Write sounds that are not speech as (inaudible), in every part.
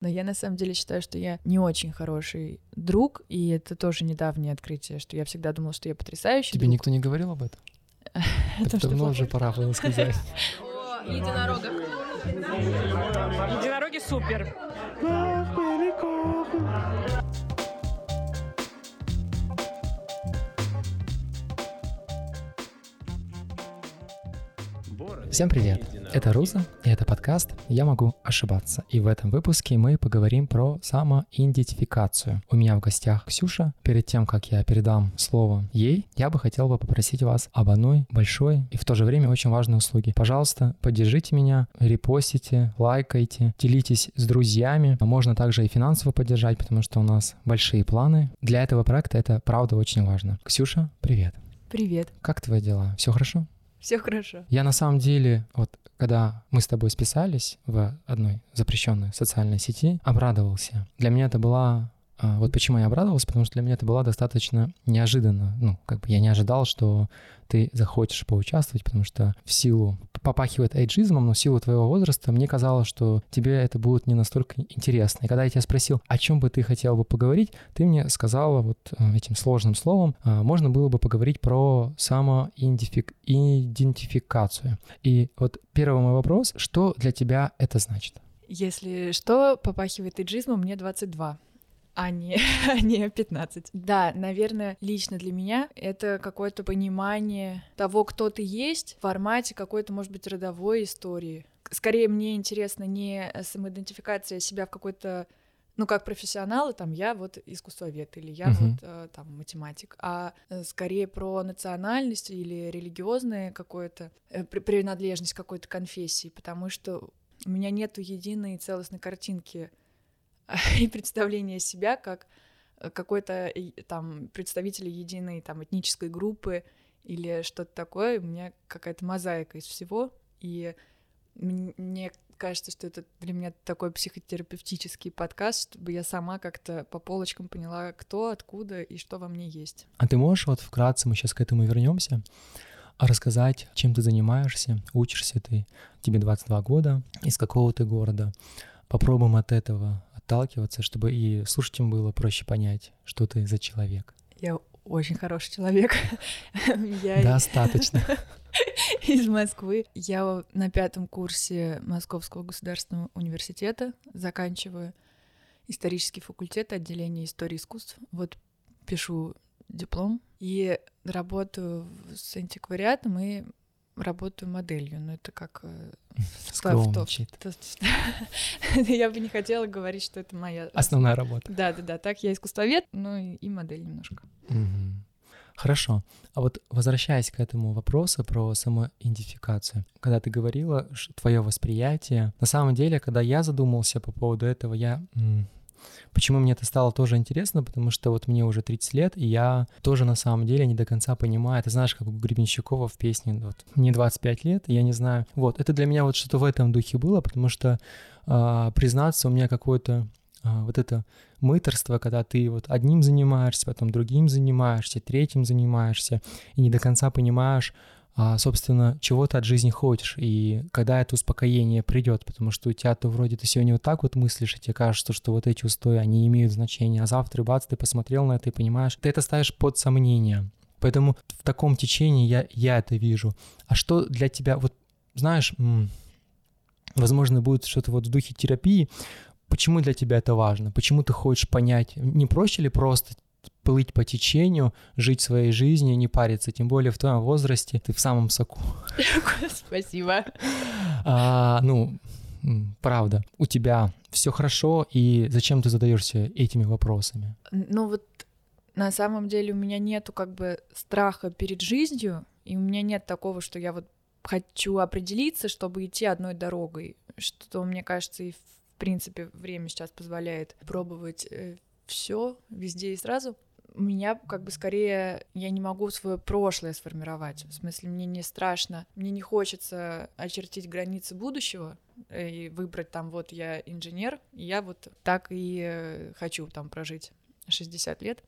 Но я на самом деле считаю, что я не очень хороший друг, и это тоже недавнее открытие, что я всегда думала, что я потрясающий Тебе друг. никто не говорил об этом? (laughs) Это Давно уже пора было (laughs) сказать. Единорогах. Единороги супер. Всем привет! Это Руза, и это подкаст «Я могу ошибаться». И в этом выпуске мы поговорим про самоидентификацию. У меня в гостях Ксюша. Перед тем, как я передам слово ей, я бы хотел бы попросить вас об одной большой и в то же время очень важной услуге. Пожалуйста, поддержите меня, репостите, лайкайте, делитесь с друзьями. А Можно также и финансово поддержать, потому что у нас большие планы. Для этого проекта это правда очень важно. Ксюша, привет! Привет. Как твои дела? Все хорошо? Все хорошо. Я на самом деле, вот когда мы с тобой списались в одной запрещенной социальной сети, обрадовался. Для меня это была... а, Вот почему я обрадовался, потому что для меня это было достаточно неожиданно. Ну, как бы я не ожидал, что ты захочешь поучаствовать, потому что в силу попахивает эйджизмом, но в силу твоего возраста мне казалось, что тебе это будет не настолько интересно. И когда я тебя спросил, о чем бы ты хотел бы поговорить, ты мне сказала вот э, этим сложным словом, а, можно было бы поговорить про самоидентификацию. И вот первый мой вопрос, что для тебя это значит? Если что, попахивает иджизмом, мне 22 а не, (laughs) а не 15. Да, наверное, лично для меня это какое-то понимание того, кто ты есть в формате какой-то, может быть, родовой истории. Скорее, мне интересно не самоидентификация себя в какой-то ну, как профессионалы, там, я вот искусствовед или я Мгм. вот э, там математик, а э, скорее про национальность или религиозное какое-то, э, при- принадлежность какой-то конфессии, потому что у меня нету единой целостной картинки (laughs) и представления себя как э, какой-то там представитель единой там этнической группы или что-то такое. У меня какая-то мозаика из всего, и мне кажется, что это для меня такой психотерапевтический подкаст, чтобы я сама как-то по полочкам поняла, кто, откуда и что во мне есть. А ты можешь вот вкратце, мы сейчас к этому вернемся, рассказать, чем ты занимаешься, учишься ты, тебе 22 года, из какого ты города. Попробуем от этого отталкиваться, чтобы и слушателям было проще понять, что ты за человек. Я очень хороший человек. (laughs) Я Достаточно. (laughs) из Москвы. Я на пятом курсе Московского государственного университета заканчиваю исторический факультет отделения истории искусств. Вот пишу диплом и работаю с антиквариатом и работаю моделью. Ну, это как... э, (laughs) Скромничает. (laughs) Я бы не хотела говорить, что это моя... Основная работа. Да-да-да, так я искусствовед, ну и модель немножко. Хорошо. А вот возвращаясь к этому вопросу про самоидентификацию, когда ты говорила твое восприятие, на самом деле, когда я задумался по поводу этого, я Почему мне это стало тоже интересно? Потому что вот мне уже 30 лет, и я тоже на самом деле не до конца понимаю. Ты знаешь, как у Гребенщикова в песне, вот, мне 25 лет, я не знаю. Вот, это для меня вот что-то в этом духе было, потому что, а, признаться, у меня какое-то а, вот это мыторство, когда ты вот одним занимаешься, потом другим занимаешься, третьим занимаешься, и не до конца понимаешь, собственно, чего ты от жизни хочешь, и когда это успокоение придет, потому что у тебя то вроде ты сегодня вот так вот мыслишь, и тебе кажется, что вот эти устои, они имеют значение, а завтра, бац, ты посмотрел на это и понимаешь, ты это ставишь под сомнение. Поэтому в таком течении я, я это вижу. А что для тебя, вот знаешь, возможно, будет что-то вот в духе терапии, почему для тебя это важно? Почему ты хочешь понять, не проще ли просто плыть по течению, жить своей жизнью, не париться, тем более в твоем возрасте, ты в самом соку. (laughs) Спасибо. А, ну, правда, у тебя все хорошо, и зачем ты задаешься этими вопросами? Ну вот на самом деле у меня нету как бы страха перед жизнью, и у меня нет такого, что я вот хочу определиться, чтобы идти одной дорогой, что мне кажется и в принципе время сейчас позволяет пробовать все везде и сразу. Меня как бы скорее я не могу свое прошлое сформировать. В смысле, мне не страшно, мне не хочется очертить границы будущего и выбрать там вот я инженер, и я вот так и э, хочу там прожить 60 лет.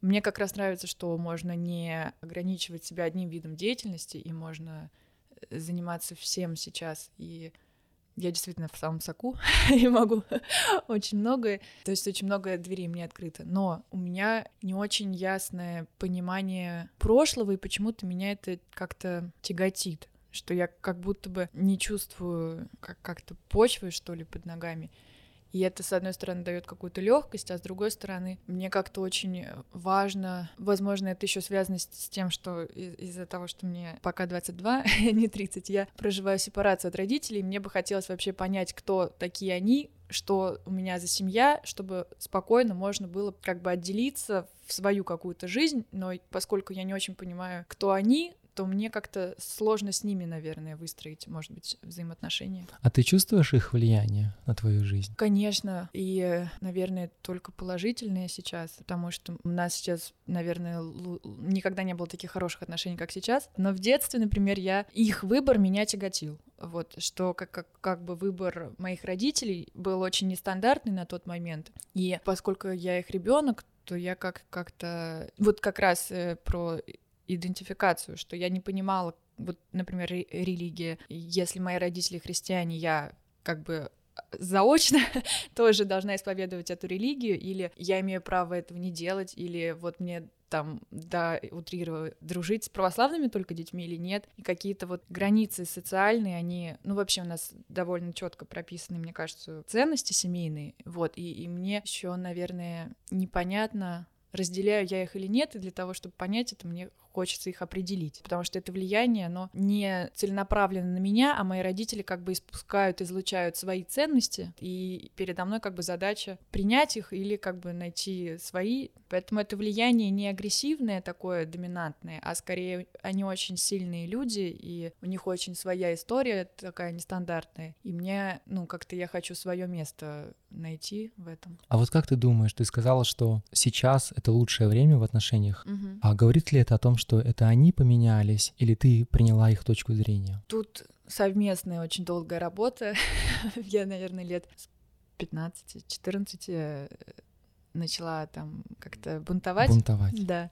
Мне как раз нравится, что можно не ограничивать себя одним видом деятельности, и можно заниматься всем сейчас. И я действительно в самом соку (laughs) и могу (laughs) очень многое, то есть очень много дверей мне открыто, но у меня не очень ясное понимание прошлого, и почему-то меня это как-то тяготит что я как будто бы не чувствую как- как-то почвы, что ли, под ногами. И это, с одной стороны, дает какую-то легкость, а с другой стороны, мне как-то очень важно, возможно, это еще связано с, тем, что из- из-за того, что мне пока 22, (laughs) не 30, я проживаю сепарацию от родителей, мне бы хотелось вообще понять, кто такие они, что у меня за семья, чтобы спокойно можно было как бы отделиться в свою какую-то жизнь, но поскольку я не очень понимаю, кто они, то мне как-то сложно с ними, наверное, выстроить, может быть, взаимоотношения. А ты чувствуешь их влияние на твою жизнь? Конечно, и, наверное, только положительные сейчас, потому что у нас сейчас, наверное, никогда не было таких хороших отношений, как сейчас. Но в детстве, например, я их выбор меня тяготил. Вот, что как, как, как бы выбор моих родителей был очень нестандартный на тот момент. И поскольку я их ребенок, то я как, как-то... Вот как раз э, про идентификацию, что я не понимала, вот, например, ре- религия. Если мои родители христиане, я как бы заочно (laughs) тоже должна исповедовать эту религию, или я имею право этого не делать, или вот мне там, да, утрирую, дружить с православными только детьми или нет, и какие-то вот границы социальные, они, ну, вообще у нас довольно четко прописаны, мне кажется, ценности семейные, вот, и, и мне еще, наверное, непонятно, разделяю я их или нет, и для того, чтобы понять это, мне хочется их определить, потому что это влияние, оно не целенаправленно на меня, а мои родители как бы испускают, излучают свои ценности, и передо мной как бы задача принять их или как бы найти свои, поэтому это влияние не агрессивное такое доминантное, а скорее они очень сильные люди, и у них очень своя история такая нестандартная, и мне, ну, как-то я хочу свое место найти в этом. А вот как ты думаешь, ты сказала, что сейчас это лучшее время в отношениях, Мгм. а говорит ли это о том, что это они поменялись, или ты приняла их точку зрения? Тут совместная очень долгая работа. (laughs) Я, наверное, лет с 15-14 э, начала там как-то бунтовать. Бунтовать. Да.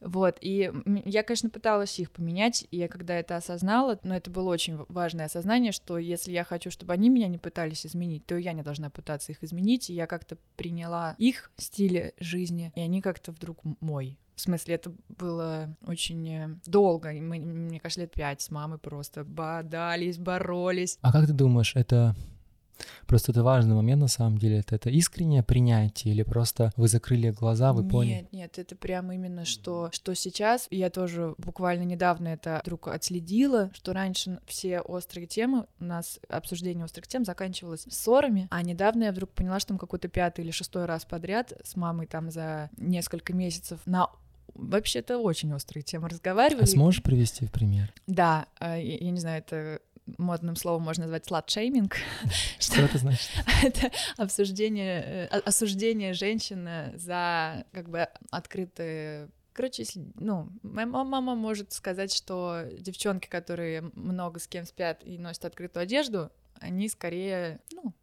Вот, и я, конечно, пыталась их поменять, и я когда это осознала, но это было очень важное осознание, что если я хочу, чтобы они меня не пытались изменить, то я не должна пытаться их изменить, и я как-то приняла их стиль жизни, и они как-то вдруг мой. В смысле, это было очень э, долго, и мы, мне кажется, лет пять с мамой просто бодались, боролись. А как ты думаешь, это просто это важный момент на самом деле? Это, это искреннее принятие или просто вы закрыли глаза, вы нет, поняли? Нет, это прямо именно что, что сейчас. Я тоже буквально недавно это вдруг отследила, что раньше все острые темы, у нас обсуждение острых тем заканчивалось ссорами, а недавно я вдруг поняла, что там какой-то пятый или шестой раз подряд с мамой там за несколько месяцев на Вообще-то очень острые темы разговаривали. А сможешь привести в пример? Да, э, я, я не знаю, это модным словом можно назвать слат-шейминг. (laughs) Что это значит? (laughs) это обсуждение, э, осуждение женщины за как бы открытые Короче, если, ну, моя ма- мама может сказать, что девчонки, которые много с кем спят и носят открытую одежду, они скорее, ну,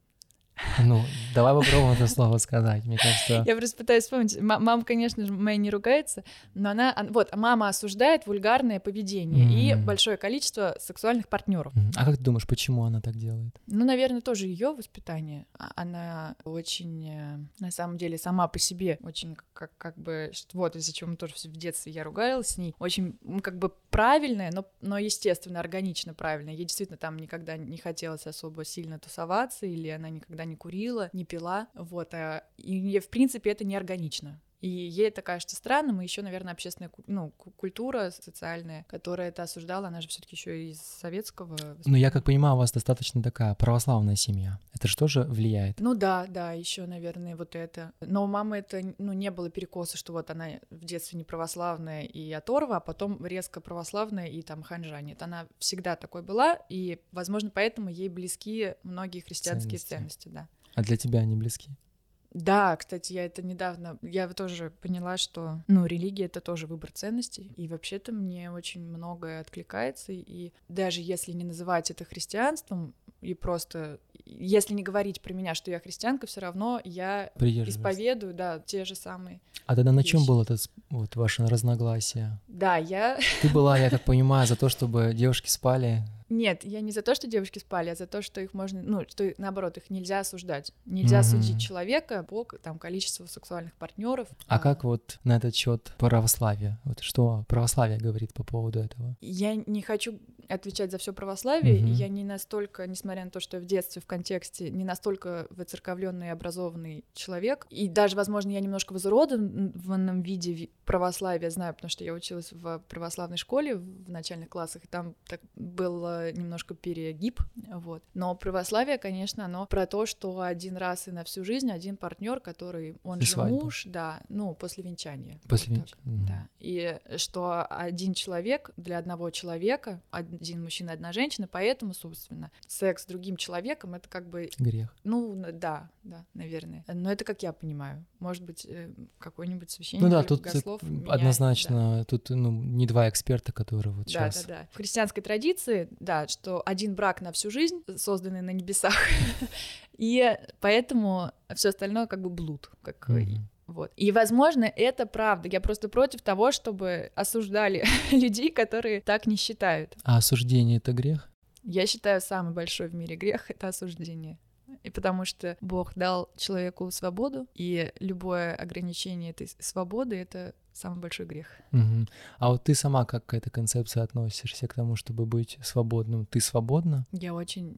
Ну, давай попробуем это слово сказать. Мне кажется, я просто пытаюсь вспомнить. Ма- Мама, конечно же, моя не ругается, но она, вот, мама осуждает вульгарное поведение и Мгм. большое количество сексуальных партнеров. Мгм. а как ты думаешь, почему она так делает? Ну, наверное, тоже ее воспитание. А- Она очень, э, на самом деле, сама по себе очень как, как бы, вот из-за чего мы тоже в детстве я ругалась с ней, очень м, как бы правильная, но, но естественно, органично правильная. Ей действительно там никогда не хотелось особо сильно тусоваться, или она никогда не курила, не пила, вот, а, и в принципе, это неорганично. И ей это кажется странным, и еще, наверное, общественная ну, ку- культура социальная, которая это осуждала, она же все-таки еще из советского. Ну, я как понимаю, у вас достаточно такая православная семья. Это же тоже влияет. Ну да, да, еще, наверное, вот это. Но у мамы это, ну, не было перекоса, что вот она в детстве не православная и оторва, а потом резко православная и там ханжа. Нет, она всегда такой была, и, возможно, поэтому ей близки многие христианские Ценности. ценности, да. А для тебя они близки? Да, кстати, я это недавно, я тоже поняла, что, ну, религия — это тоже выбор ценностей, и вообще-то мне очень многое откликается, и даже если не называть это христианством, и просто если не говорить про меня, что я христианка, все равно я исповедую, да, те же самые. А тогда на чем было это вот ваше разногласие? Да, я. Ты была, я так понимаю, за то, чтобы девушки спали нет, я не за то, что девушки спали, а за то, что их можно, ну, что наоборот, их нельзя осуждать. Нельзя mm-hmm. судить человека по там количеству сексуальных партнеров. А, а как вот на этот счет православие? Вот что православие говорит по поводу этого? Я не хочу отвечать за все православие, mm-hmm. и я не настолько, несмотря на то, что я в детстве в контексте не настолько выцерковленный и образованный человек, и даже, возможно, я немножко в изуродованном виде православия знаю, потому что я училась в православной школе в начальных классах, и там так было немножко перегиб, вот. Но православие, конечно, оно про то, что один раз и на всю жизнь один партнер, который он и же свадьба. муж, да, ну после венчания. После вот венчания. Да. И что один человек для одного человека, один мужчина, одна женщина, поэтому, собственно, секс с другим человеком это как бы грех. Ну да, да, наверное. Но это как я понимаю. Может быть, э, какой-нибудь священник. Ну да, тут однозначно, да. тут ну, не два эксперта, которые вот да, сейчас. Да, да, да. В христианской традиции, да, что один брак на всю жизнь, созданный на небесах, (laughs) и поэтому все остальное как бы блуд, как Вот. И, возможно, это правда. Я просто против того, чтобы осуждали (laughs) людей, которые так не считают. А осуждение это грех? Я считаю, самый большой в мире грех это осуждение. И потому что Бог дал человеку свободу, и любое ограничение этой свободы это самый большой грех. Угу. А вот ты сама как к этой концепции относишься, к тому, чтобы быть свободным? Ты свободна? Я очень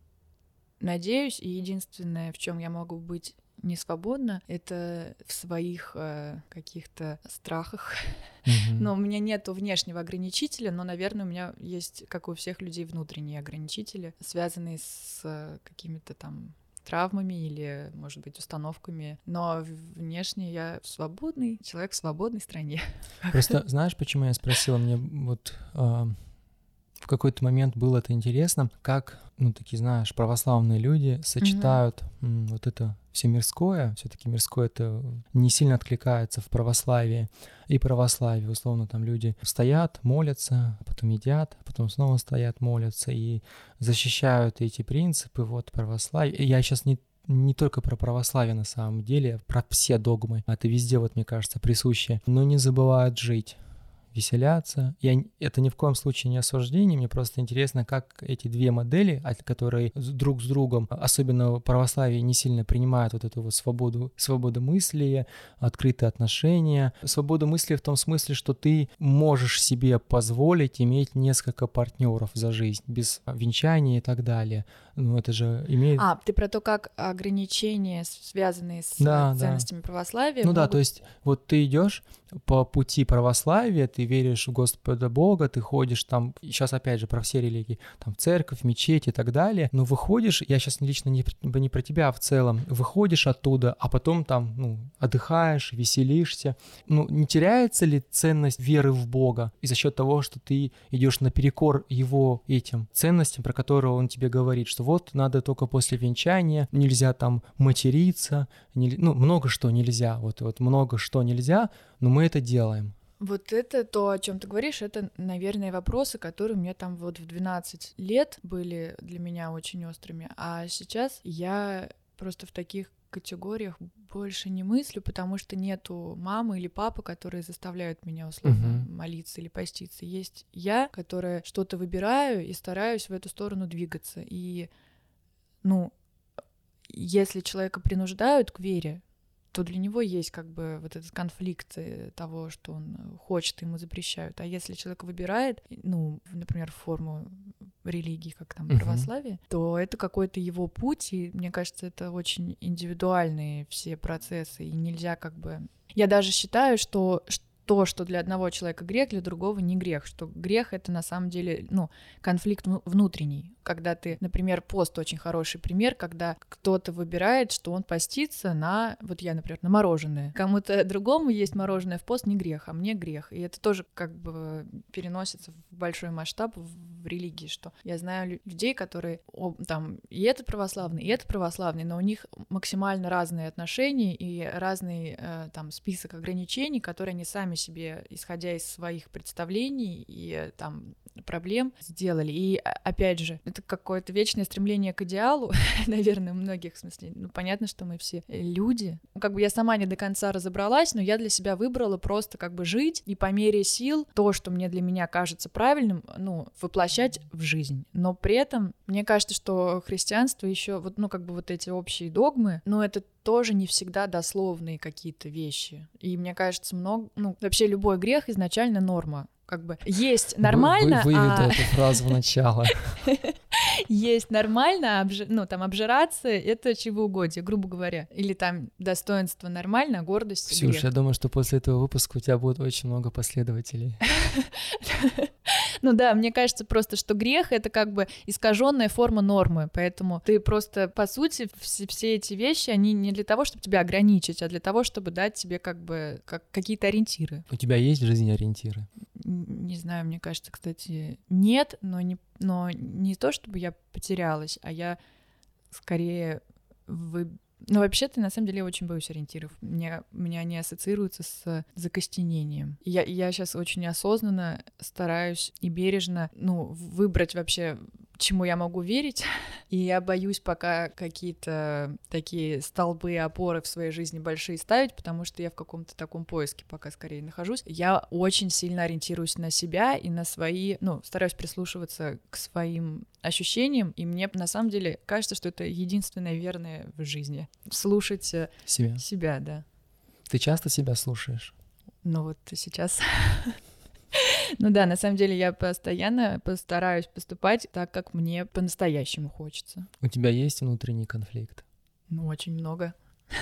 надеюсь, и единственное, в чем я могу быть не свободна, это в своих э, каких-то страхах. Mm-hmm. но у меня нет внешнего ограничителя, но, наверное, у меня есть, как у всех людей, внутренние ограничители, связанные с э, какими-то там травмами или, может быть, установками, но внешне я свободный человек в свободной стране. Просто (laughs) знаешь, почему я спросила? Мне вот э, в какой-то момент было это интересно, как, ну, такие, знаешь, православные люди сочетают mm-hmm. вот это все мирское, все-таки мирское это не сильно откликается в православии. И православие, условно, там люди стоят, молятся, потом едят, потом снова стоят, молятся и защищают эти принципы вот православия. И я сейчас не не только про православие на самом деле, про все догмы. Это везде, вот мне кажется, присуще. Но не забывают жить веселятся. Я, это ни в коем случае не осуждение, мне просто интересно, как эти две модели, которые друг с другом, особенно православие, не сильно принимают вот эту вот свободу, свободу мысли, открытые отношения. Свобода мысли в том смысле, что ты можешь себе позволить иметь несколько партнеров за жизнь, без венчания и так далее. Ну, это же имеет... А, ты про то, как ограничения, связанные с да, ценностями да. православия. Ну могут... да, то есть вот ты идешь по пути православия, ты веришь в Господа Бога, ты ходишь там, сейчас опять же про все религии, там в церковь, мечеть и так далее, но выходишь, я сейчас лично не, не про тебя, а в целом, выходишь оттуда, а потом там, ну, отдыхаешь, веселишься, ну, не теряется ли ценность веры в Бога и за счет того, что ты идешь наперекор его этим ценностям, про которые он тебе говорит, что вот надо только после венчания, нельзя там материться, не, ну, много что нельзя, вот, вот много что нельзя, но мы это делаем. Вот это то, о чем ты говоришь, это, наверное, вопросы, которые меня там вот в 12 лет были для меня очень острыми, а сейчас я просто в таких категориях больше не мыслю, потому что нету мамы или папы, которые заставляют меня условно uh-huh. молиться или поститься. Есть я, которая что-то выбираю и стараюсь в эту сторону двигаться. И, ну, если человека принуждают к вере, то для него есть как бы вот этот конфликт э, того, что он хочет, ему запрещают. А если человек выбирает, ну, например, форму религии, как там uh-huh. православие, то это какой-то его путь, и мне кажется, это очень индивидуальные все процессы, и нельзя как бы... Я даже считаю, что то, что для одного человека грех, для другого не грех, что грех это на самом деле, ну, конфликт внутренний, когда ты, например, пост очень хороший пример, когда кто-то выбирает, что он постится на, вот я, например, на мороженое. Кому-то другому есть мороженое в пост не грех, а мне грех. И это тоже как бы переносится в большой масштаб в религии, что я знаю людей, которые там и это православный, и это православный, но у них максимально разные отношения и разный э, там список ограничений, которые они сами себе, исходя из своих представлений и там проблем сделали. И а, опять же, это какое-то вечное стремление к идеалу, (laughs) наверное, у многих в смысле. Ну, понятно, что мы все люди. Как бы я сама не до конца разобралась, но я для себя выбрала просто как бы жить и по мере сил то, что мне для меня кажется правильным, ну, воплощать в жизнь. Но при этом мне кажется, что христианство еще вот, ну, как бы вот эти общие догмы, ну, это тоже не всегда дословные какие-то вещи. И мне кажется, много, ну, вообще любой грех изначально норма. Как бы есть нормально, вы, выведу а... эту фразу в начало. (laughs) (laughs) есть нормально, обж... ну, там, обжираться — это чревоугодие, грубо говоря. Или там достоинство нормально, гордость — Ксюш, грех. я думаю, что после этого выпуска у тебя будет очень много последователей. (laughs) Ну да, мне кажется просто, что грех — это как бы искаженная форма нормы, поэтому ты просто, по сути, все, все эти вещи, они не для того, чтобы тебя ограничить, а для того, чтобы дать тебе как бы как, какие-то ориентиры. У тебя есть в жизни ориентиры? Не знаю, мне кажется, кстати, нет, но не, но не то, чтобы я потерялась, а я скорее вы... Ну, вообще-то, на самом деле, я очень боюсь ориентиров. Мне, меня они ассоциируются с закостенением. Я, я сейчас очень осознанно стараюсь и бережно, ну, выбрать вообще чему я могу верить, (laughs) и я боюсь пока какие-то такие столбы и опоры в своей жизни большие ставить, потому что я в каком-то таком поиске пока скорее нахожусь. Я очень сильно ориентируюсь на себя и на свои, ну, стараюсь прислушиваться к своим ощущениям, и мне на самом деле кажется, что это единственное верное в жизни. Слушать э, себя. Себя, да. Ты часто себя слушаешь? Ну вот сейчас (laughs) Ну да, на самом деле я постоянно постараюсь поступать так, как мне по-настоящему хочется. У тебя есть внутренний конфликт? Ну, очень много. (laughs)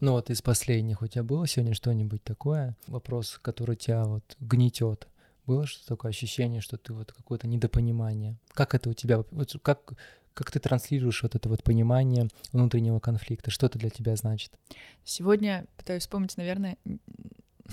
Ну вот из последних у тебя было сегодня что-нибудь такое? Вопрос, который тебя вот гнетет. Было что-то такое ощущение, что ты вот какое-то недопонимание? Как это у тебя? Вот как, как ты транслируешь вот это вот понимание внутреннего конфликта? Что это для тебя значит? Сегодня пытаюсь вспомнить, наверное,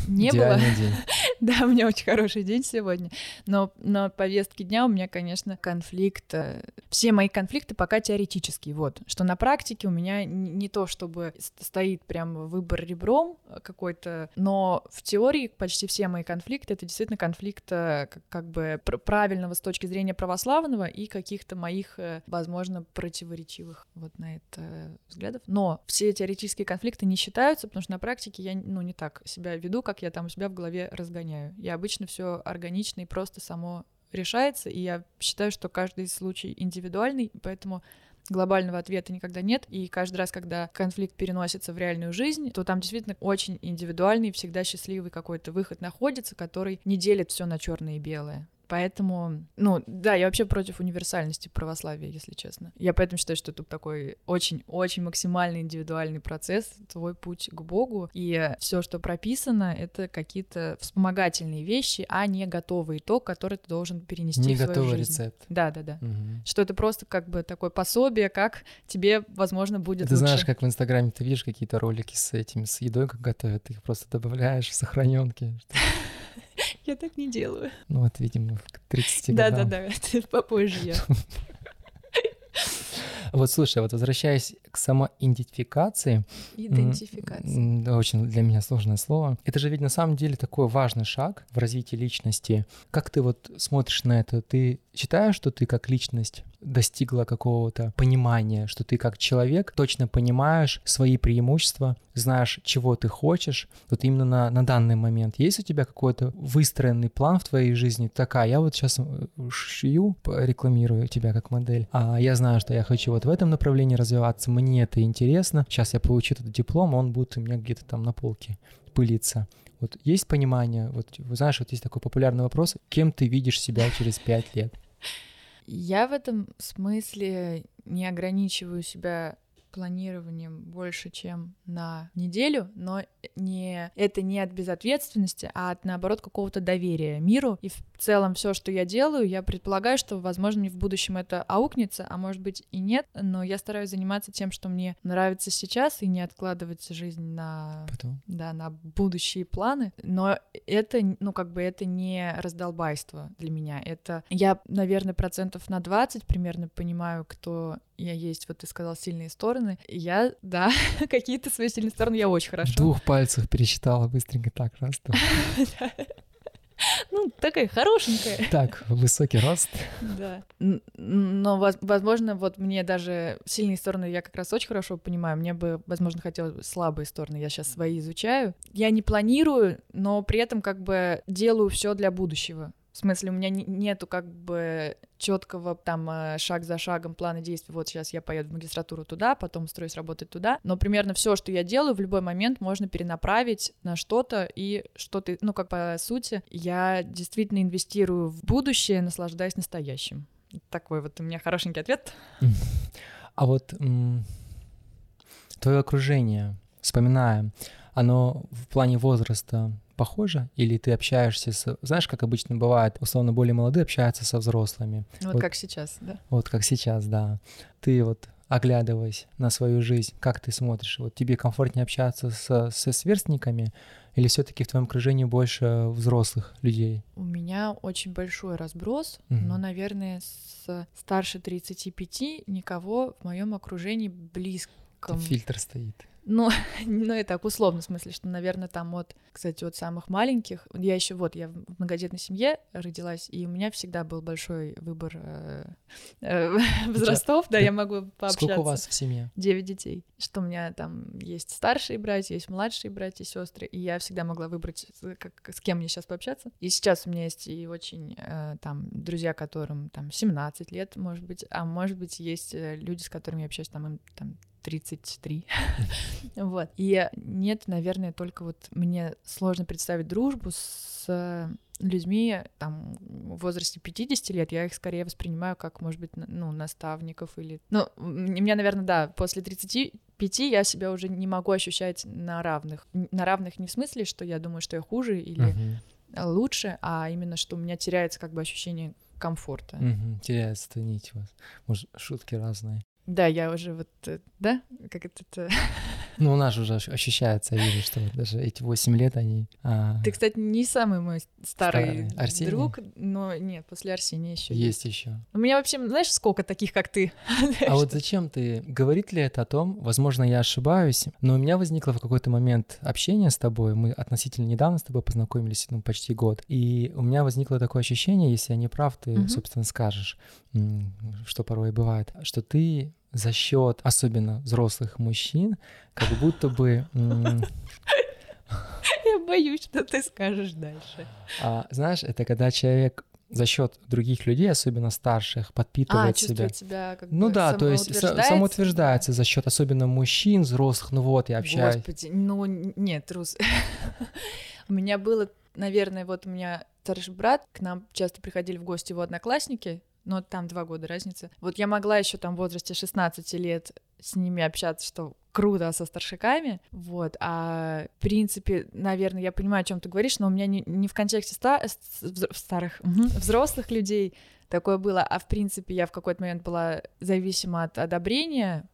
не Идеальный было. день. (laughs) (laughs) да, у меня очень хороший день сегодня. Но на повестке дня у меня, конечно, конфликт. э, Все мои конфликты пока теоретические. Вот. Что на практике у меня не то, чтобы стоит прям выбор ребром э, какой-то, но в теории почти все мои конфликты это действительно конфликт э, как, бы пр- правильного с точки зрения православного и каких-то моих, возможно, противоречивых вот на это взглядов. Но все теоретические конфликты не считаются, потому что на практике я ну не так себя веду, как я там у себя в голове разгоняю. Я обычно все органично и просто само решается, и я считаю, что каждый случай индивидуальный, поэтому глобального ответа никогда нет, и каждый раз, когда конфликт переносится в реальную жизнь, то там действительно очень индивидуальный, всегда счастливый какой-то выход находится, который не делит все на черное и белое. Поэтому, ну, да, я вообще против универсальности православия, если честно. Я поэтому считаю, что это такой очень-очень максимально индивидуальный процесс, твой путь к Богу, и все, что прописано, это какие-то вспомогательные вещи, а не готовый итог, который ты должен перенести Не в свою готовый жизнь. рецепт. Да, да, да. Мгм. Что это просто как бы такое пособие, как тебе, возможно, будет Ты лучше. знаешь, как в Инстаграме ты видишь какие-то ролики с этим, с едой, как готовят, ты их просто добавляешь в сохраненки. Я так не делаю. Ну вот, видимо, к 30 Да, годам. да, да, это попозже я. (laughs) Вот слушай, вот возвращаясь к самоидентификации, да, Очень для меня сложное слово. Это же ведь на самом деле такой важный шаг в развитии личности. Как ты вот смотришь на это? Ты считаешь, что ты как личность достигла какого-то понимания, что ты как человек точно понимаешь свои преимущества, знаешь, чего ты хочешь, вот именно на, на данный момент. Есть у тебя какой-то выстроенный план в твоей жизни? Такая, я вот сейчас шью, рекламирую тебя как модель, а я знаю, что я хочу вот в этом направлении развиваться, мне это интересно, сейчас я получу этот диплом, он будет у меня где-то там на полке пылиться. Вот есть понимание, вот знаешь, вот есть такой популярный вопрос, кем ты видишь себя через пять лет? Я в этом смысле не ограничиваю себя планированием больше, чем на неделю, но не, это не от безответственности, а от, наоборот, какого-то доверия миру. И в целом все, что я делаю, я предполагаю, что, возможно, мне в будущем это аукнется, а может быть и нет, но я стараюсь заниматься тем, что мне нравится сейчас, и не откладывать жизнь на Потом. да, на будущие планы, но это, ну, как бы это не раздолбайство для меня, это я, наверное, процентов на 20 примерно понимаю, кто я есть, вот ты сказал сильные стороны, я, да, (laughs) какие-то свои сильные стороны я очень В хорошо. двух пальцах пересчитала быстренько так, раз, два. (laughs) Ну, такая хорошенькая. Так, высокий рост. Да. Но, воз- возможно, вот мне даже сильные стороны я как раз очень хорошо понимаю. Мне бы, возможно, хотелось слабые стороны. Я сейчас свои изучаю. Я не планирую, но при этом как бы делаю все для будущего. В смысле, у меня не- нету как бы четкого там э, шаг за шагом плана действий. Вот сейчас я поеду в магистратуру туда, потом устроюсь работать туда. Но примерно все, что я делаю, в любой момент можно перенаправить на что-то и что-то, ну как по сути, я действительно инвестирую в будущее, наслаждаясь настоящим. Такой вот у меня хорошенький ответ. (laughs) А вот твое окружение, вспоминая, оно в плане возраста похоже? Или ты общаешься с... Знаешь, как обычно бывает, условно, более молодые общаются со взрослыми. Вот, Вот. как сейчас, да. Вот как сейчас, да. Ты вот оглядываясь на свою жизнь, как ты смотришь? Вот тебе комфортнее общаться со, со сверстниками или все-таки в твоем окружении больше взрослых людей? У меня очень большой разброс, Мгм. но, наверное, с старше 35 никого в моем окружении близком. Фильтр стоит. Ну, (laughs) ну и так условно, в смысле, что, наверное, там от, кстати, от самых маленьких. Я еще вот, я в многодетной семье родилась, и у меня всегда был большой выбор э, (laughs) э, возрастов, да, я могу пообщаться. Сколько у вас в семье? Девять детей. Что у меня там есть старшие братья, есть младшие братья, сестры, и я всегда могла выбрать, с- как, с кем мне сейчас пообщаться. И сейчас у меня есть и очень э, там друзья, которым там 17 лет, может быть, а может быть есть люди, с которыми я общаюсь там им там 33. (laughs) Вот. И нет, наверное, только вот мне сложно представить дружбу с людьми там в возрасте 50 лет, я их скорее воспринимаю как, может быть, ну, наставников или... Ну, меня, наверное, да, после 35 я себя уже не могу ощущать на равных. На равных не в смысле, что я думаю, что я хуже или лучше, а именно, что у меня теряется как бы ощущение комфорта. Мгм. Теряется эта нить у вас. Может, шутки разные. Да, я уже вот, э, да, как это... (laughs) Ну, у нас уже ощ- ощущается, я вижу, что даже эти 8 лет они... а, Ты, кстати, не самый мой старый, Старый. Друг, но нет, после Арсения еще есть еще. У меня вообще, знаешь, сколько таких, как ты? А вот зачем ты? Говорит ли это о том, возможно, я ошибаюсь, но у меня возникло в какой-то момент общение с тобой, мы относительно недавно с тобой познакомились, ну, почти год, и у меня возникло такое ощущение, если я не прав, ты, собственно, скажешь, что порой бывает, что ты за счет особенно взрослых мужчин, как будто бы, Я боюсь, что ты скажешь дальше. а, знаешь, это когда человек за счет других людей, особенно старших, подпитывает а, себя. себя как Ну бы да, то есть са- самоутверждается? за счет особенно мужчин, взрослых, ну вот, я общаюсь. Господи, ну нет, трус. (laughs) У меня было, наверное, вот у меня старший брат, к нам часто приходили в гости его одноклассники, но там два года разница. Вот я могла еще там в возрасте 16 лет с ними общаться, что круто со старшаками, вот, а в принципе, наверное, я понимаю, о чем ты говоришь, но у меня не, не в контексте ста- взро- старых, взрослых людей такое было, а в принципе я в какой-то момент была зависима от одобрения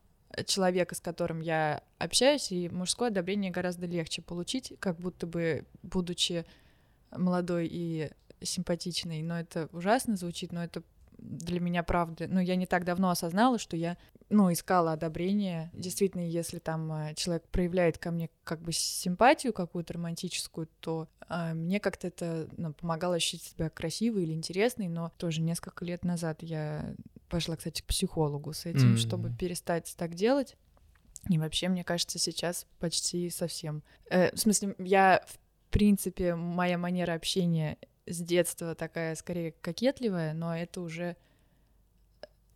человека, с которым я общаюсь, и мужское одобрение гораздо легче получить, как будто бы будучи молодой и симпатичной, но это ужасно звучит, но это для меня правда. Ну, я не так давно осознала, что я, ну, искала одобрение. Действительно, если там э, человек проявляет ко мне как бы симпатию какую-то романтическую, то а, мне как-то это ну, помогало ощутить себя красивой или интересной, но тоже несколько лет назад я пошла, кстати, к психологу с этим, М. чтобы перестать так делать. И вообще, мне кажется, сейчас почти совсем. Э, в смысле, я, в принципе, моя манера общения с детства такая скорее кокетливая, но это уже...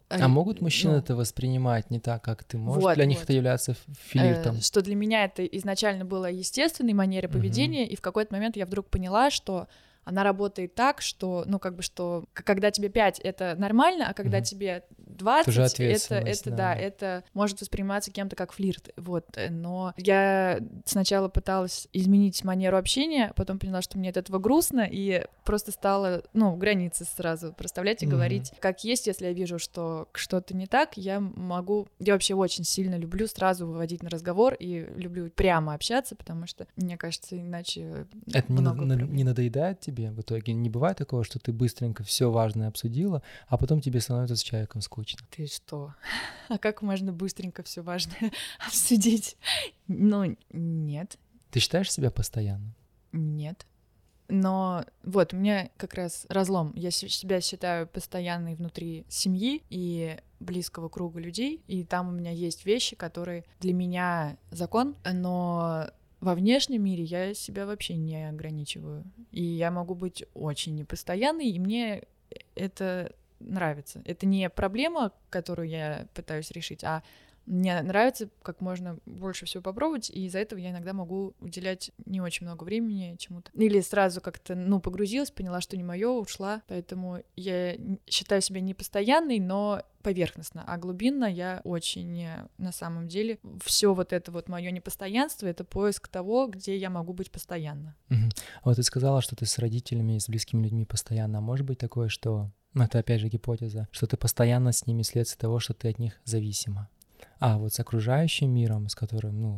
э, А могут мужчины ну, это воспринимать не так, как ты? Может, Вот, для них вот. это является ф- э, флиртом? что для меня это изначально было естественной манерой Мгм. поведения, и в какой-то момент я вдруг поняла, что она работает так, что, ну, как бы, что когда тебе 5, это нормально, а когда Мгм. тебе 20, Тоже это, это, да. да, это может восприниматься кем-то как флирт, вот, э, но я сначала пыталась изменить манеру общения, потом поняла, что мне от этого грустно, и просто стала, ну, границы сразу проставлять и Мгм. говорить, как есть, если я вижу, что что-то не так, я могу, я вообще очень сильно люблю сразу выводить на разговор и люблю прямо общаться, потому что, мне кажется, иначе Это не, на- не надоедает тебе в итоге? Не бывает такого, что ты быстренько все важное обсудила, а потом тебе становится с человеком скучно? Ты что? (laughs) А как можно быстренько все важное (laughs) обсудить? Ну, нет, Ты считаешь себя постоянно? нет. Но вот у меня как раз разлом. Я себя считаю постоянной внутри семьи и близкого круга людей, и там у меня есть вещи, которые для меня закон, но во внешнем мире я себя вообще не ограничиваю. И я могу быть очень непостоянной, и мне это нравится. Это не проблема, которую я пытаюсь решить, а мне нравится как можно больше всего попробовать, и из-за этого я иногда могу уделять не очень много времени чему-то. Или сразу как-то, ну, погрузилась, поняла, что не мое, ушла. Поэтому я считаю себя непостоянной, но поверхностно, а глубинно я очень на самом деле все вот это вот мое непостоянство это поиск того, где я могу быть постоянно. Угу. Вот ты сказала, что ты с родителями с близкими людьми постоянно. А может быть такое, что ну, это опять же гипотеза, что ты постоянно с ними следствие того, что ты от них зависима. А вот с окружающим миром, с которым, ну,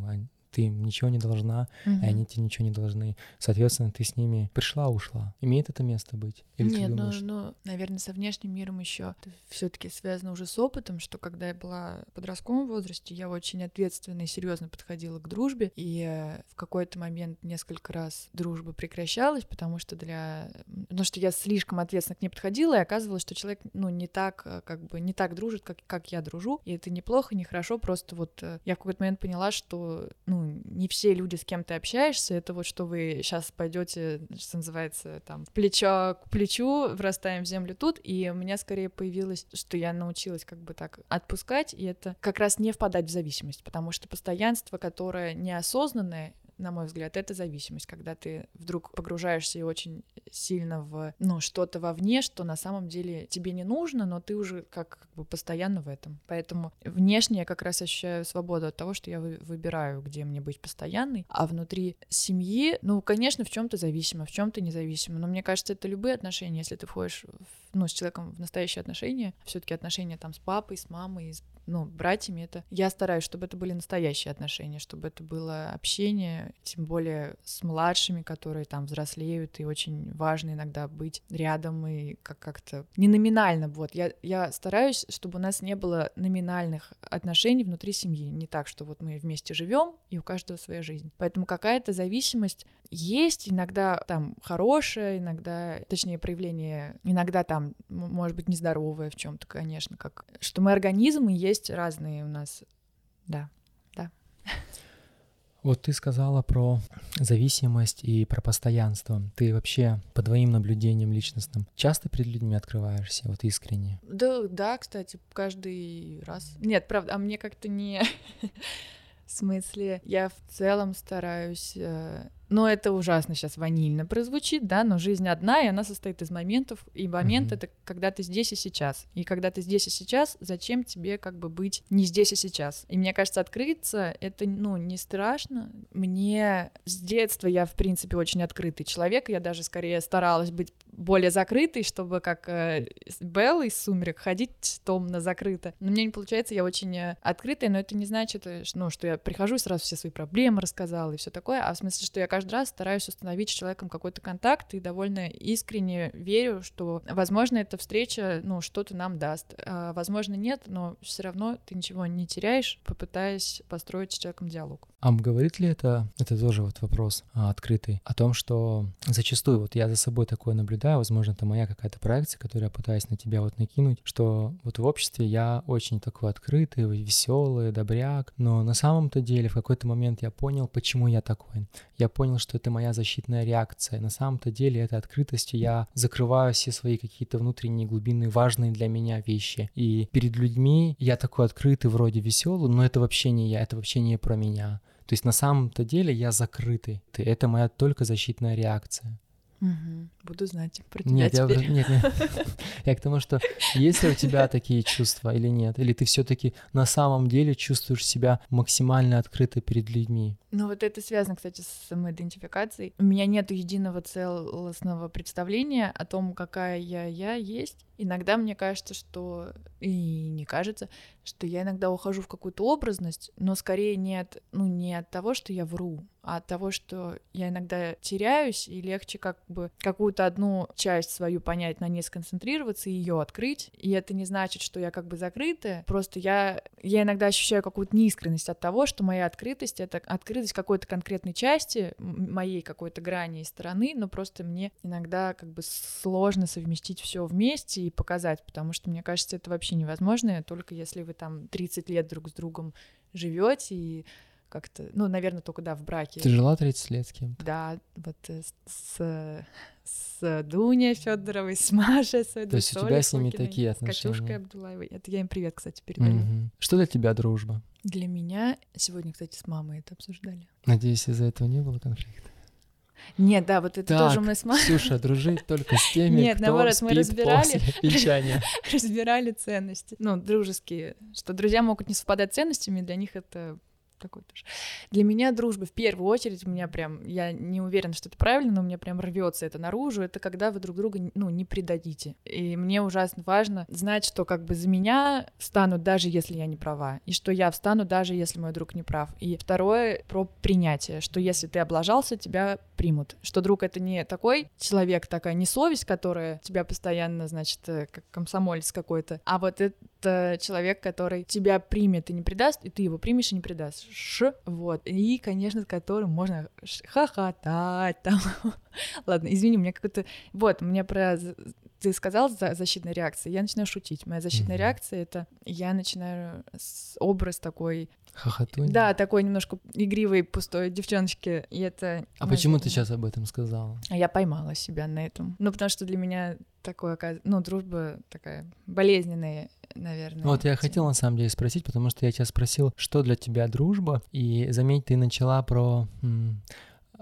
ты им ничего не должна, угу. и они тебе ничего не должны. Соответственно, ты с ними пришла, ушла. Имеет это место быть? Или Нет, ну, ну, наверное, со внешним миром еще все-таки связано уже с опытом, что когда я была в подростковом возрасте, я очень ответственно и серьезно подходила к дружбе, и э, в какой-то момент несколько раз дружба прекращалась, потому что для, потому что я слишком ответственно к ней подходила, и оказывалось, что человек, ну, не так, э, как бы, не так дружит, как, как я дружу, и это неплохо, не хорошо, просто вот э, я в какой-то момент поняла, что, ну, не все люди, с кем ты общаешься, это вот что вы сейчас пойдете, что называется, там, плечо к плечу, врастаем в землю тут, и у меня скорее появилось, что я научилась как бы так отпускать, и это как раз не впадать в зависимость, потому что постоянство, которое неосознанное, на мой взгляд, это зависимость, когда ты вдруг погружаешься и очень сильно в ну, что-то вовне, что на самом деле тебе не нужно, но ты уже как, как бы постоянно в этом. Поэтому внешне я как раз ощущаю свободу от того, что я выбираю, где мне быть постоянной, а внутри семьи, ну, конечно, в чем-то зависимо, в чем-то независимо, но мне кажется, это любые отношения, если ты входишь в, ну, с человеком в настоящие отношения, все-таки отношения там с папой, с мамой, с ну, братьями это... Я стараюсь, чтобы это были настоящие отношения, чтобы это было общение, тем более с младшими, которые там взрослеют, и очень важно иногда быть рядом и как- как-то... Не номинально, вот. Я, я стараюсь, чтобы у нас не было номинальных отношений внутри семьи. Не так, что вот мы вместе живем, и у каждого своя жизнь. Поэтому какая-то зависимость есть, иногда там хорошая, иногда, точнее, проявление, иногда там, может быть, нездоровое в чем-то, конечно, как что мы организмы есть разные у нас, да. Вот ты сказала про зависимость и про постоянство. Ты вообще по твоим наблюдениям личностным часто перед людьми открываешься, вот искренне? Да, да, кстати, каждый раз. Нет, правда, а мне как-то не... (laughs) В смысле, я в целом стараюсь э, но это ужасно сейчас ванильно прозвучит, да, но жизнь одна, и она состоит из моментов, и момент mm-hmm. это когда ты здесь и сейчас. И когда ты здесь и сейчас, зачем тебе как бы быть не здесь и сейчас? И мне кажется, открыться это, ну, не страшно. Мне с детства я, в принципе, очень открытый человек, я даже скорее старалась быть более закрытой, чтобы как э, Белла из «Сумерек» ходить томно закрыто. Но мне не получается, я очень э, открытая, но это не значит, э, ну, что я прихожу и сразу все свои проблемы рассказала и все такое, а в смысле, что я каждый раз стараюсь установить с человеком какой-то контакт и довольно искренне верю, что, возможно, эта встреча, ну, что-то нам даст. А, возможно, нет, но все равно ты ничего не теряешь, попытаясь построить с человеком диалог. А говорит ли это, это тоже вот вопрос а, открытый, о том, что зачастую, вот я за собой такое наблюдаю, возможно, это моя какая-то проекция, которую я пытаюсь на тебя вот накинуть, что вот в обществе я очень такой открытый, веселый, добряк, но на самом-то деле в какой-то момент я понял, почему я такой. Я понял, что это моя защитная реакция. На самом-то деле этой открытостью я закрываю все свои какие-то внутренние глубины, важные для меня вещи. И перед людьми я такой открытый, вроде веселый, но это вообще не я, это вообще не про меня. То есть на самом-то деле я закрытый. Это моя только защитная реакция. Угу. Буду знать про тебя нет, теперь. Я, нет, нет. (laughs) Я к тому, что есть ли у тебя такие чувства или нет? Или ты все таки на самом деле чувствуешь себя максимально открыто перед людьми? Ну вот это связано, кстати, с самоидентификацией. У меня нет единого целостного представления о том, какая я я есть. Иногда мне кажется, что... И не кажется, что я иногда ухожу в какую-то образность, но скорее не от, ну, не от того, что я вру, а от того, что я иногда теряюсь, и легче как бы какую-то одну часть свою понять, на ней сконцентрироваться и ее открыть. И это не значит, что я как бы закрытая, просто я, я иногда ощущаю какую-то неискренность от того, что моя открытость — это открытость какой-то конкретной части, моей какой-то грани и стороны, но просто мне иногда как бы сложно совместить все вместе и показать, потому что мне кажется, это вообще невозможно, только если вы там 30 лет друг с другом живете и как-то, ну, наверное, только, да, в браке. Ты жила 30 лет с кем-то? Да, вот э, с, с Дуней Федоровой, с Машей с То есть у тебя с ними такие отношения? С Катюшкой Абдулаевой. Это я им привет, кстати, передаю. Угу. Что для тебя дружба? Для меня... Сегодня, кстати, с мамой это обсуждали. Надеюсь, из-за этого не было конфликта? Нет, да, вот это так, тоже мы с мамой... Ксюша, дружить только с (laughs) теми, Нет, кто наоборот, спит мы разбирали, венчания. (laughs) разбирали ценности, ну, дружеские, что друзья могут не совпадать ценностями, для них это такой тоже. Для меня дружба в первую очередь, у меня прям, я не уверена, что это правильно, но у меня прям рвется это наружу, это когда вы друг друга, ну, не предадите. И мне ужасно важно знать, что как бы за меня встанут, даже если я не права, и что я встану, даже если мой друг не прав. И второе про принятие, что если ты облажался, тебя примут. Что друг это не такой человек, такая не совесть, которая тебя постоянно, значит, э, как комсомолец какой-то, а вот это человек, который тебя примет и не предаст, и ты его примешь и не предашь ш, вот, и, конечно, с которым можно хохотать там. (laughs) Ладно, извини, у меня какой-то... Вот, у меня про... Ты сказал за защитная реакция, я начинаю шутить. Моя защитная mm-hmm. реакция — это я начинаю с образ такой... Хохотунь? Да, такой немножко игривой, пустой девчоночки, и это... А почему ты сейчас об этом сказала? Я поймала себя на этом. Ну, потому что для меня такое, ну, дружба такая болезненная наверное. Вот я хотел на самом деле спросить, потому что я тебя спросил, что для тебя дружба, и заметь, ты начала про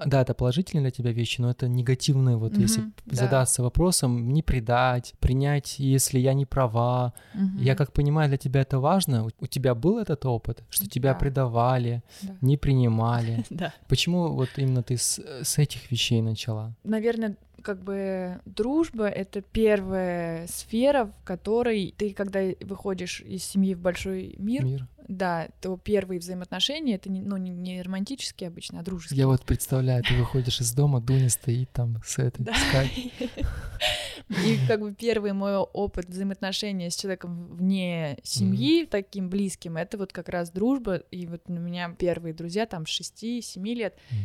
да, это положительные для тебя вещи, но это негативные, вот mm-hmm, если да. задаться вопросом, не предать, принять, если я не права. Mm-hmm. Я как понимаю, для тебя это важно. У тебя был этот опыт, что тебя да. предавали, да. не принимали. (laughs) да. Почему вот именно ты с, с этих вещей начала? Наверное, как бы дружба — это первая сфера, в которой ты, когда выходишь из семьи в большой мир, мир. да, то первые взаимоотношения — это не, ну, не романтические обычно, а дружеские. Я вот представляю, ты выходишь из дома, Дуня стоит там с этой, с И как бы первый мой опыт взаимоотношения с человеком вне семьи, mm-hmm. таким близким, это вот как раз дружба. И вот у меня первые друзья там 6-7 лет. Mm.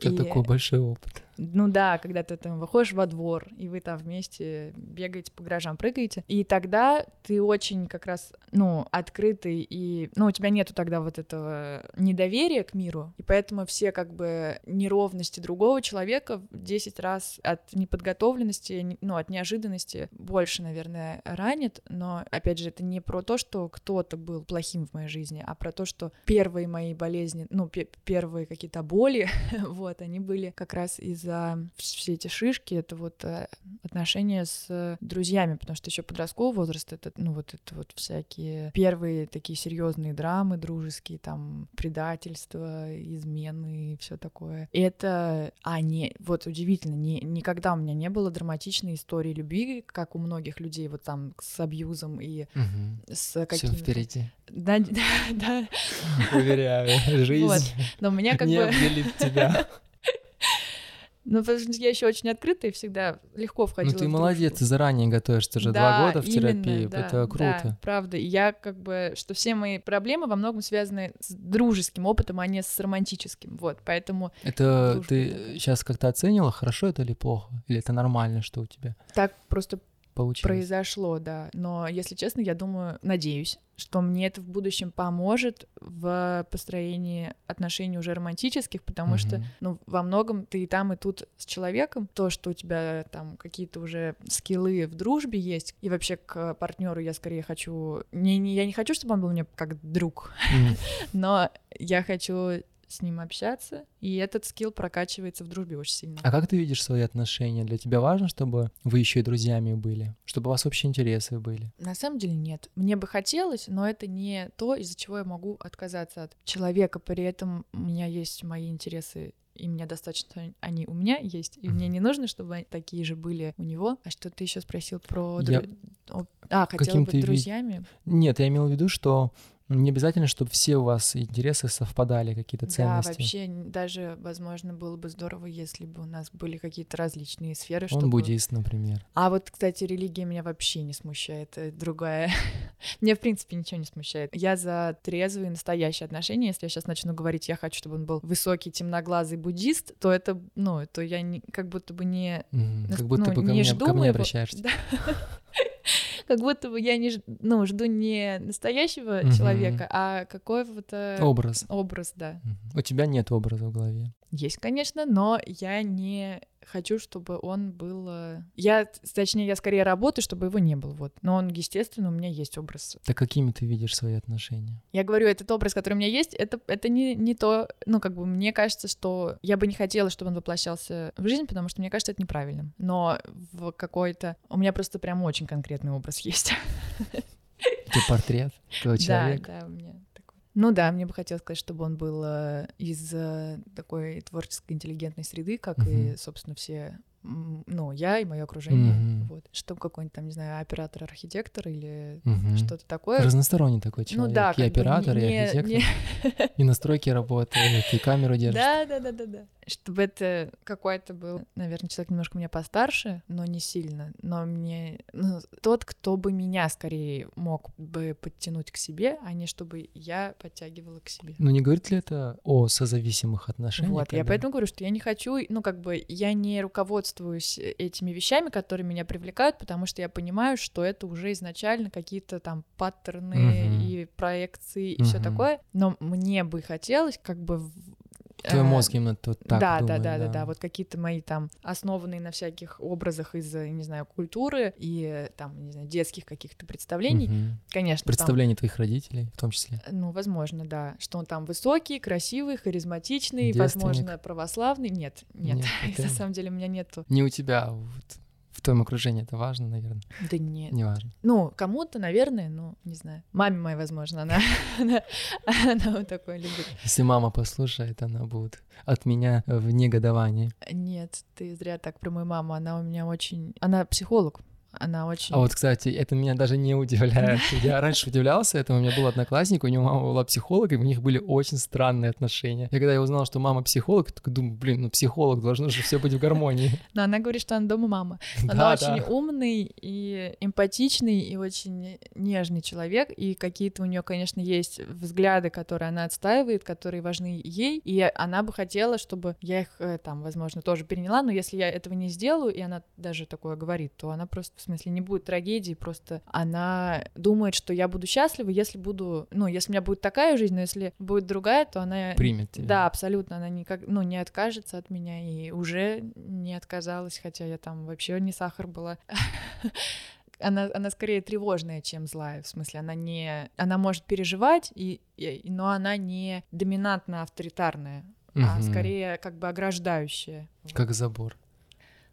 Это и... такой большой опыт. Ну да, когда ты там выходишь во двор, и вы там вместе бегаете по гаражам, прыгаете, и тогда ты очень как раз, ну, открытый, и, ну, у тебя нету тогда вот этого недоверия к миру, и поэтому все как бы неровности другого человека в 10 раз от неподготовленности, ну, от неожиданности больше, наверное, ранит, но, опять же, это не про то, что кто-то был плохим в моей жизни, а про то, что первые мои болезни, ну, первые какие-то боли, (laughs) вот, они были как раз из за все эти шишки, это вот э, отношения с друзьями, потому что еще подростковый возраст, это, ну, вот это вот всякие первые такие серьезные драмы дружеские, там, предательство, измены и все такое. Это, а, не, вот удивительно, не, никогда у меня не было драматичной истории любви, как у многих людей, вот там, с абьюзом и угу. с какими-то... Всё впереди. Да, да, (laughs) да. Уверяю, жизнь вот. Но у меня как не бы... тебя. Ну, потому что я еще очень открытая и всегда легко входила. Ну, ты молодец, ты заранее готовишься же да, два года в терапии, да, это круто. Да, правда. И я как бы, что все мои проблемы во многом связаны с дружеским опытом, а не с романтическим. Вот, поэтому. Это ты это... сейчас как-то оценила, хорошо это или плохо? Или это нормально, что у тебя? Так просто получилось. Произошло, да. Но, если честно, я думаю, надеюсь, что мне это в будущем поможет в построении отношений уже романтических, потому угу. что, ну, во многом ты и там, и тут с человеком. То, что у тебя там какие-то уже скиллы в дружбе есть, и вообще к партнеру я скорее хочу... Не, не, я не хочу, чтобы он был мне как друг, (laughs) но я хочу с ним общаться, и этот скилл прокачивается в дружбе очень сильно. А как ты видишь свои отношения? Для тебя важно, чтобы вы еще и друзьями были? Чтобы у вас общие интересы были? На самом деле нет. Мне бы хотелось, но это не то, из-за чего я могу отказаться от человека. При этом у меня есть мои интересы и мне достаточно они у меня есть, и мне не нужно, чтобы такие же были у него. А что ты еще спросил про... Я... Дру... А, хотела Каким быть ты ви- друзьями? Нет, я имел в виду, что не обязательно, чтобы все у вас интересы совпадали, какие-то Да, ценности. вообще н- даже, возможно, было бы здорово, если бы у нас были какие-то различные сферы, Он чтобы... буддист, например. А вот, кстати, религия меня вообще не смущает, это другая. (laughs) Мне, в принципе, ничего не смущает. Я за трезвые, настоящие отношения. Если я сейчас начну говорить, я хочу, чтобы он был высокий, темноглазый буддист, то это, ну, то я не, как будто бы не... Как будто ну, бы ко не мне, жду ко мне моего- обращаешься. (laughs) Да. Как будто бы я не, ну, жду не настоящего Мгм. человека, а какого-то... Образ. Образ, да. У тебя нет образа в голове. Есть, конечно, но я не хочу, чтобы он был... Я, точнее, я скорее работаю, чтобы его не было, вот. Но он, естественно, у меня есть образ. Так какими ты видишь свои отношения? Я говорю, этот образ, который у меня есть, это, это не, не то... Ну, как бы мне кажется, что я бы не хотела, чтобы он воплощался в жизнь, потому что мне кажется, это неправильным. Но в какой-то... У меня просто прям очень конкретный образ (laughs) есть. Тебя портрет этого человека? Да, да, у меня. Ну да, мне бы хотелось сказать, чтобы он был э, из э, такой творческой интеллигентной среды, как и, Мгм. собственно, все, ну, я и мое окружение. Мгм. Вот. Чтобы какой-нибудь там, не знаю, оператор-архитектор или Мгм. что-то такое. Разносторонний такой Ну человек. да, и оператор, и не- архитектор, не- (laughs) и на стройке работает, и камеру держит. Да, да, да, да, да. Чтобы это какой-то был, наверное, человек немножко меня постарше, но не сильно. Но мне ну, тот, кто бы меня скорее мог бы подтянуть к себе, а не чтобы я подтягивала к себе. Ну не говорит ли это о созависимых отношениях? Вот, я поэтому говорю, что я не хочу, ну, как бы, я не руководствуюсь этими вещами, которые меня привлекают, потому что я понимаю, что это уже изначально какие-то там паттерны Мгм. и проекции и все Мгм. такое, но мне бы хотелось как бы... Твой э, мозг именно тут так да, думает, да, да, да, да, вот какие-то мои там основанные на всяких образах из, э, не знаю, культуры и э, там, не знаю, детских каких-то представлений, Мгм. конечно, там Представление твоих родителей в том числе. ну, возможно, да. Что он там высокий, красивый, харизматичный, Девственник. возможно, православный. Нет, нет. Нет, это- (laughs) На самом деле у меня нету. Не у тебя, а вот твоем окружении это важно, наверное. Да нет. Не важно. Ну, кому-то, наверное, ну, не знаю. Маме моей, возможно, она, (laughs) она, она вот такое любит. Если мама послушает, она будет от меня в негодовании. Нет, ты зря так про мою маму. Она у меня очень... Она психолог. Она очень... А вот, кстати, это меня даже не удивляет. (laughs) Я раньше удивлялся этому. У меня был одноклассник, у него мама была психолог, и у них были очень странные отношения. Я когда я узнал, что мама психолог, я думаю, блин, ну психолог, должно же все быть в гармонии. (laughs) Но она говорит, что она дома мама. (laughs) Она очень умный и эмпатичный и очень нежный человек, и какие-то у нее, конечно, есть взгляды, которые она отстаивает, которые важны ей, и она бы хотела, чтобы я их э, там, возможно, тоже переняла, но если я этого не сделаю, и она даже такое говорит, то она просто, смысле, не будет трагедии, просто она думает, что я буду счастлива, если буду, ну, если у меня будет такая жизнь, но если будет другая, то она Примет тебя. да, абсолютно. Она никак, ну, не откажется от меня и уже не отказалась, хотя я там вообще не сахар была. (laughs) Она, она скорее тревожная, чем злая. В смысле, она не... Она может переживать, и, и- но она не доминантно авторитарная, а Мгм. скорее как бы ограждающая. Как забор.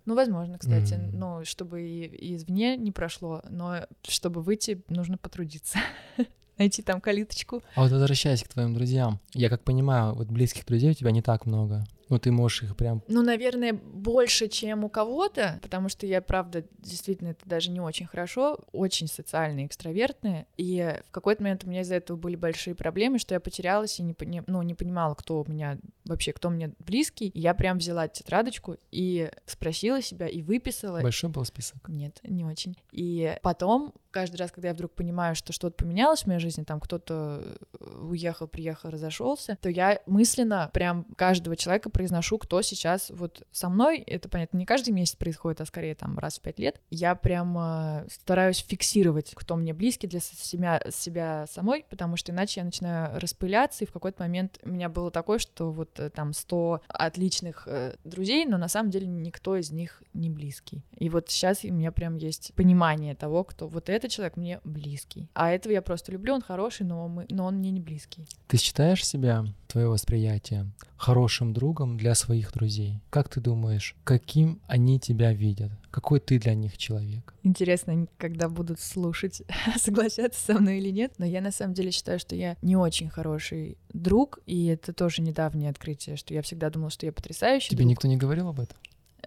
Ну, возможно, кстати, Мгм. ну, чтобы и извне не прошло, но чтобы выйти, нужно потрудиться. (laughs) Найти там калиточку. А вот возвращаясь к твоим друзьям, я как понимаю, вот близких друзей у тебя не так много. Ну, ты можешь их прям... Ну, наверное, больше, чем у кого-то, потому что я, правда, действительно, это даже не очень хорошо, очень социальная, экстравертная, и в какой-то момент у меня из-за этого были большие проблемы, что я потерялась и не, пони- ну, не понимала, кто у меня вообще, кто мне близкий, и я прям взяла тетрадочку и спросила себя, и выписала, Большой был список. нет, не очень. И потом, каждый раз, когда я вдруг понимаю, что что-то поменялось в моей жизни, там кто-то э, уехал, приехал, разошелся, то я мысленно прям каждого человека произношу, кто сейчас вот со мной. Это, понятно, не каждый месяц происходит, а скорее там раз в пять лет. Я прям э, стараюсь фиксировать, кто мне близкий для себя, себя самой, потому что иначе я начинаю распыляться, и в какой-то момент у меня было такое, что вот там 100 отличных э, друзей, но на самом деле никто из них не близкий. И вот сейчас у меня прям есть понимание того, кто вот этот человек мне близкий. А этого я просто люблю, он хороший, но, мы, но он мне не близкий. Ты считаешь себя, твое восприятие, хорошим другом для своих друзей? Как ты думаешь, каким они тебя видят? Какой ты для них человек? Интересно, когда будут слушать, (laughs) согласятся со мной или нет. Но я на самом деле считаю, что я не очень хороший друг, и это тоже недавнее открытие, что я всегда думала, что я потрясающий Тебе друг. никто не говорил об этом?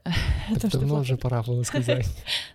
(laughs) О том, что давно уже пора было сказать.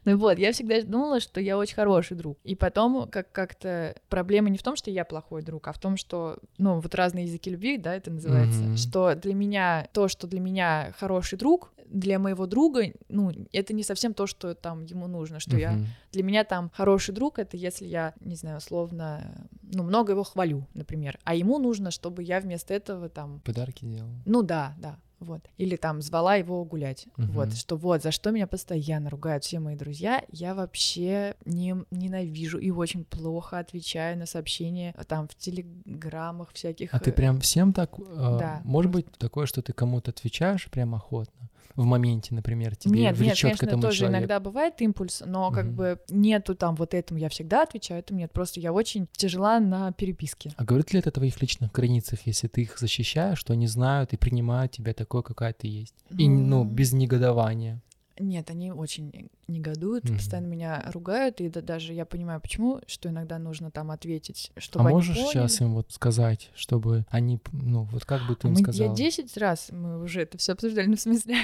Ну вот, я всегда думала, что я очень хороший друг. И потом как- как-то проблема не в том, что я плохой друг, а в том, что, ну, вот разные языки любви, да, это называется, Мгм. что для меня, то, что для меня хороший друг, для моего друга, ну, это не совсем то, что там ему нужно, что я... Мгм. Для меня там хороший друг — это если я, не знаю, условно, ну, много его хвалю, например, а ему нужно, чтобы я вместо этого там Подарки делал. ну да, да, вот. Или там звала его гулять. Мгм. Вот, что вот, за что меня постоянно ругают все мои друзья, я вообще не, ненавижу и очень плохо отвечаю на сообщения а, там в телеграммах всяких. А ты э, прям всем так? э, Да, Может быть такое, что ты кому-то отвечаешь прям охотно? В моменте, например, тебе Нет, нет, влечет к конечно, этому тоже человеку. иногда бывает импульс, но как Мгм. бы нету там вот этому я всегда отвечаю, этому нет. Просто я очень тяжела на переписке. А говорит ли это о твоих личных границах, если ты их защищаешь, что они знают и принимают тебя такой, какая ты есть? И, ну, без негодования. Нет, они очень негодуют, Мгм. постоянно меня ругают, и да- даже я понимаю, почему, что иногда нужно там ответить, чтобы а можешь поняли. сейчас им вот сказать, чтобы они, ну, вот как бы ты им Мы- сказала? Я 10 раз, мы уже это все обсуждали, ну, в смысле,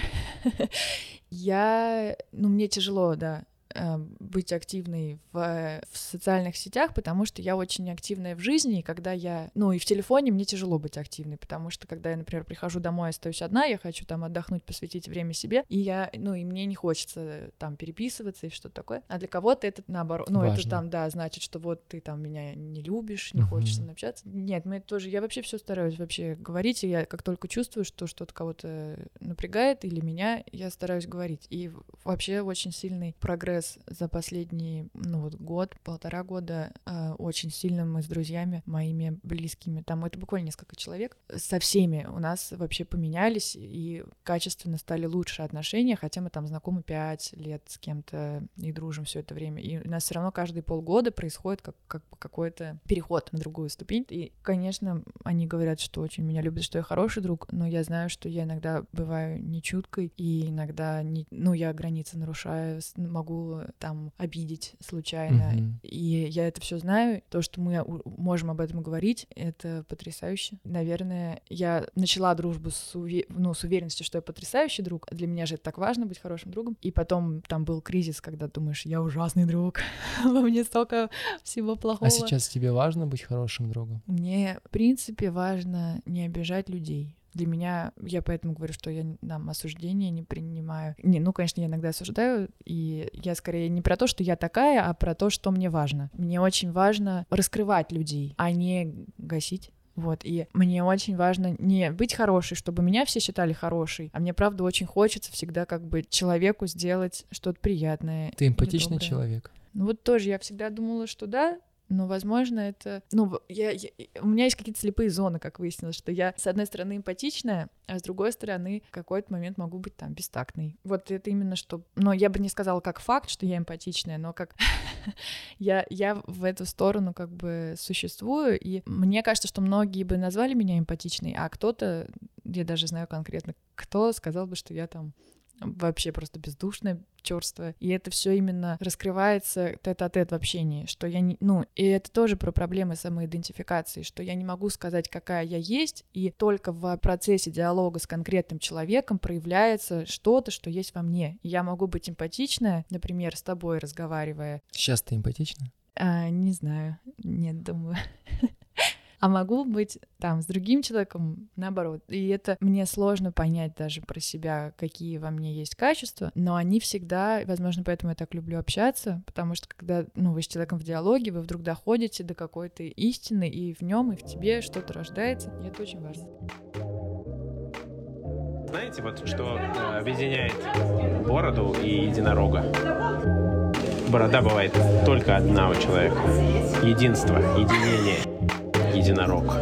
(laughs) я, ну, мне тяжело, да, быть активной в, э, в социальных сетях, потому что я очень активная в жизни, и когда я, ну, и в телефоне мне тяжело быть активной, потому что когда я, например, прихожу домой, остаюсь одна, я хочу там отдохнуть, посвятить время себе, и я, ну, и мне не хочется там переписываться и что-то такое, а для кого-то это наоборот, ну, это Важно. там, да, значит, что вот ты там меня не любишь, не Мгм. хочешь со мной общаться. Нет, мы тоже, я вообще все стараюсь вообще говорить, и я как только чувствую, что что-то кого-то напрягает или меня, я стараюсь говорить. И вообще очень сильный прогресс за последний, ну вот год, полтора года, э, очень сильно мы с друзьями моими близкими, там это буквально несколько человек, со всеми у нас вообще поменялись и качественно стали лучше отношения, хотя мы там знакомы пять лет с кем-то и дружим все это время. И у нас все равно каждые полгода происходит как, как какой-то переход на другую ступень. И, конечно, они говорят, что очень меня любят, что я хороший друг, но я знаю, что я иногда бываю нечуткой, и иногда, не, ну, я границы нарушаю, с- могу там обидеть случайно. Мгм. И я это все знаю. То, что мы можем об этом говорить, это потрясающе. Наверное, я начала дружбу с, уве- ну, с уверенностью, что я потрясающий друг. Для меня же это так важно быть хорошим другом. И потом там был кризис, когда думаешь, я ужасный друг, (laughs) во мне столько всего плохого. А сейчас тебе важно быть хорошим другом? Мне, в принципе, важно не обижать людей. Для меня, я поэтому говорю, что я там осуждение не принимаю. Не, ну, конечно, я иногда осуждаю, и я скорее не про то, что я такая, а про то, что мне важно. Мне очень важно раскрывать людей, а не гасить. Вот, и мне очень важно не быть хорошей, чтобы меня все считали хорошей, а мне, правда, очень хочется всегда как бы человеку сделать что-то приятное. Ты эмпатичный человек. Ну вот тоже я всегда думала, что да, но, возможно, это... Ну, я, я- у меня есть какие-то слепые зоны, как выяснилось, что я, с одной стороны, эмпатичная, а с другой стороны, в какой-то момент могу быть там бестактной. Вот это именно что... Но я бы не сказала как факт, что я эмпатичная, но как... (laughs) я, я в эту сторону как бы существую, и мне кажется, что многие бы назвали меня эмпатичной, а кто-то, я даже знаю конкретно, кто сказал бы, что я там вообще просто бездушная, черствая. И это все именно раскрывается тет-а-тет в общении, что я не... Ну, и это тоже про проблемы самоидентификации, что я не могу сказать, какая я есть, и только в процессе диалога с конкретным человеком проявляется что-то, что есть во мне. И я могу быть эмпатичная, например, с тобой разговаривая, Сейчас ты эмпатична? а, не знаю, нет, думаю. (laughs) А могу быть там с другим человеком наоборот. И это мне сложно понять даже про себя, какие во мне есть качества, но они всегда, возможно, поэтому я так люблю общаться, потому что когда ну, вы с человеком в диалоге, вы вдруг доходите до какой-то истины, и в нем, и в тебе что-то рождается, и это очень важно. Знаете, вот что э, объединяет бороду и единорога? Борода бывает только одна у человека. Единство, единение, единорог.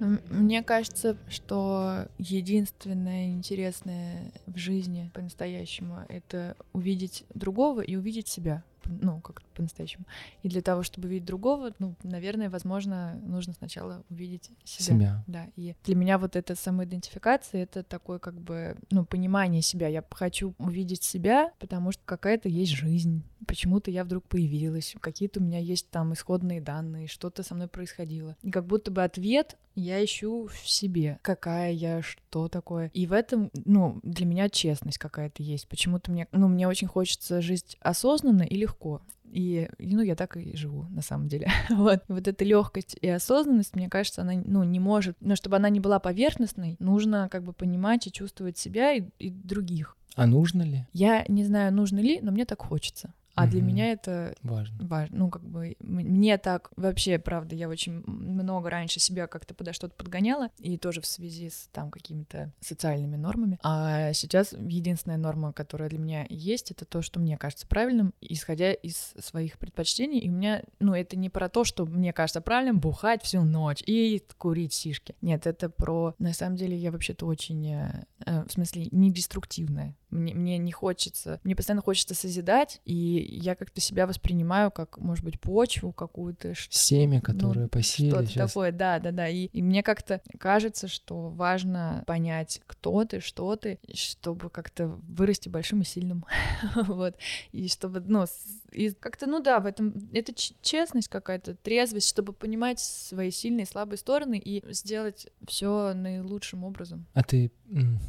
М- Мне кажется, что единственное интересное в жизни по-настоящему — это увидеть другого и увидеть себя. Ну, как по-настоящему. И для того, чтобы увидеть другого, ну, наверное, возможно, нужно сначала увидеть себя. Себя. Да, и для меня вот эта самоидентификация — это такое как бы, ну, понимание себя. Я хочу увидеть себя, потому что какая-то есть жизнь. Почему-то я вдруг появилась, какие-то у меня есть там исходные данные, что-то со мной происходило. И как будто бы ответ я ищу в себе. Какая я, что такое. И в этом, ну, для меня честность какая-то есть. Почему-то мне, ну, мне очень хочется жить осознанно и легко. И, и, ну, я так и живу, на самом деле. (laughs) вот. Вот эта легкость и осознанность, мне кажется, она, ну, не может... Но чтобы она не была поверхностной, нужно как бы понимать и чувствовать себя и, и других. А нужно ли? Я не знаю, нужно ли, но мне так хочется. А для Мгм. меня это Важно. важно. Ну, как бы мне так вообще, правда, я очень много раньше себя как-то подо что-то подгоняла, и тоже в связи с там какими-то социальными нормами. А сейчас единственная норма, которая для меня есть, это то, что мне кажется правильным, исходя из своих предпочтений. И у меня, ну, это не про то, что мне кажется правильным бухать всю ночь и курить сишки. Нет, это про... На самом деле я вообще-то очень, э, э, в смысле, не деструктивная. Мне, мне не хочется, мне постоянно хочется созидать, и я как-то себя воспринимаю как, может быть, почву какую-то, Семя, ну, которое посеяли что-то сейчас. такое, да, да, да. И, и мне как-то кажется, что важно понять, кто ты, что ты, чтобы как-то вырасти большим и сильным, (laughs) вот. И чтобы, ну, и как-то, ну да, в этом это честность какая-то, трезвость, чтобы понимать свои сильные и слабые стороны и сделать все наилучшим образом. А ты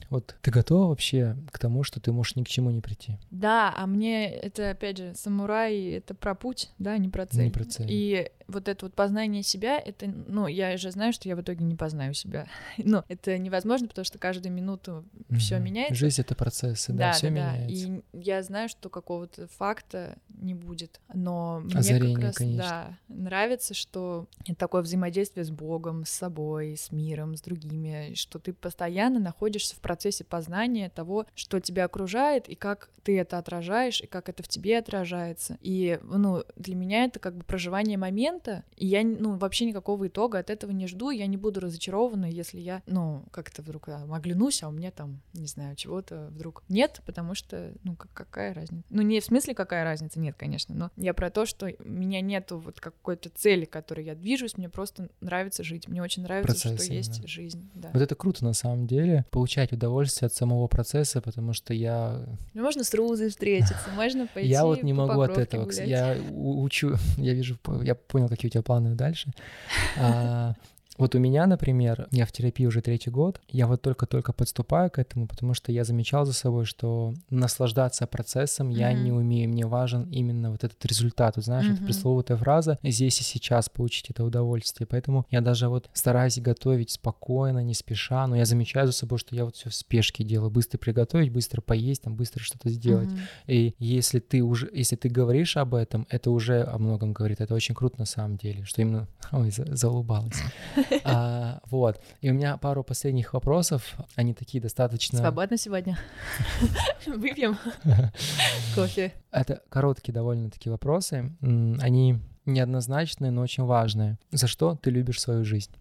вот ты готова вообще к тому, что ты можешь ни к чему не прийти? Да, а мне это, опять же, самурай, это про путь, да, не про цель. Не про цель. И вот это вот познание себя, это, ну, я же знаю, что я в итоге не познаю себя. (laughs) Ну, это невозможно, потому что каждую минуту все Мгм. меняется. Жизнь это процессы, да, все меняется. И я знаю, что какого-то факта не будет. Но мне Озарение, как раз, конечно. да, нравится, что это такое взаимодействие с Богом, с собой, с миром, с другими, что ты постоянно находишься в процессе познания того, что тебя окружает, и как ты это отражаешь, и как это в тебе отражается. И, ну, для меня это как бы проживание момента, и я, ну, вообще никакого итога от этого не жду, я не буду разочарована, если я, ну, как-то вдруг а, оглянусь, а у меня там, не знаю, чего-то вдруг нет, потому что, ну, как- какая разница? Ну, не в смысле какая разница, нет, конечно, но я про то, что у меня нету вот какой-то цели, к которой я движусь, мне просто нравится жить, мне очень нравится, Процесс что есть именно. жизнь, да. Вот это круто на самом деле, получать удовольствие от самого процесса, потому что я Ну, можно с Рузой встретиться, можно пойти я вот не могу от этого. гулять. Я учу, (laughs) я вижу, я понял, какие у тебя планы дальше. (laughs) А, Вот у меня, например, я в терапии уже третий год, я вот только-только подступаю к этому, потому что я замечал за собой, что наслаждаться процессом я Мгм. не умею, мне важен именно вот этот результат, вот знаешь, это Мгм. пресловутая фраза «здесь и сейчас получить это удовольствие», поэтому я даже вот стараюсь готовить спокойно, не спеша, но я замечаю за собой, что я вот все в спешке делаю, быстро приготовить, быстро поесть, там быстро что-то сделать. Мгм. И если ты уже, если ты говоришь об этом, это уже о многом говорит. Это очень круто на самом деле, что именно... Ой, за- заулыбалась. (laughs) (laughs) А, вот. И у меня пару последних вопросов. Они такие достаточно... Свободно сегодня. (laughs) Выпьем (laughs) кофе. Это короткие довольно-таки вопросы. Они неоднозначные, но очень важные. За что ты любишь свою жизнь?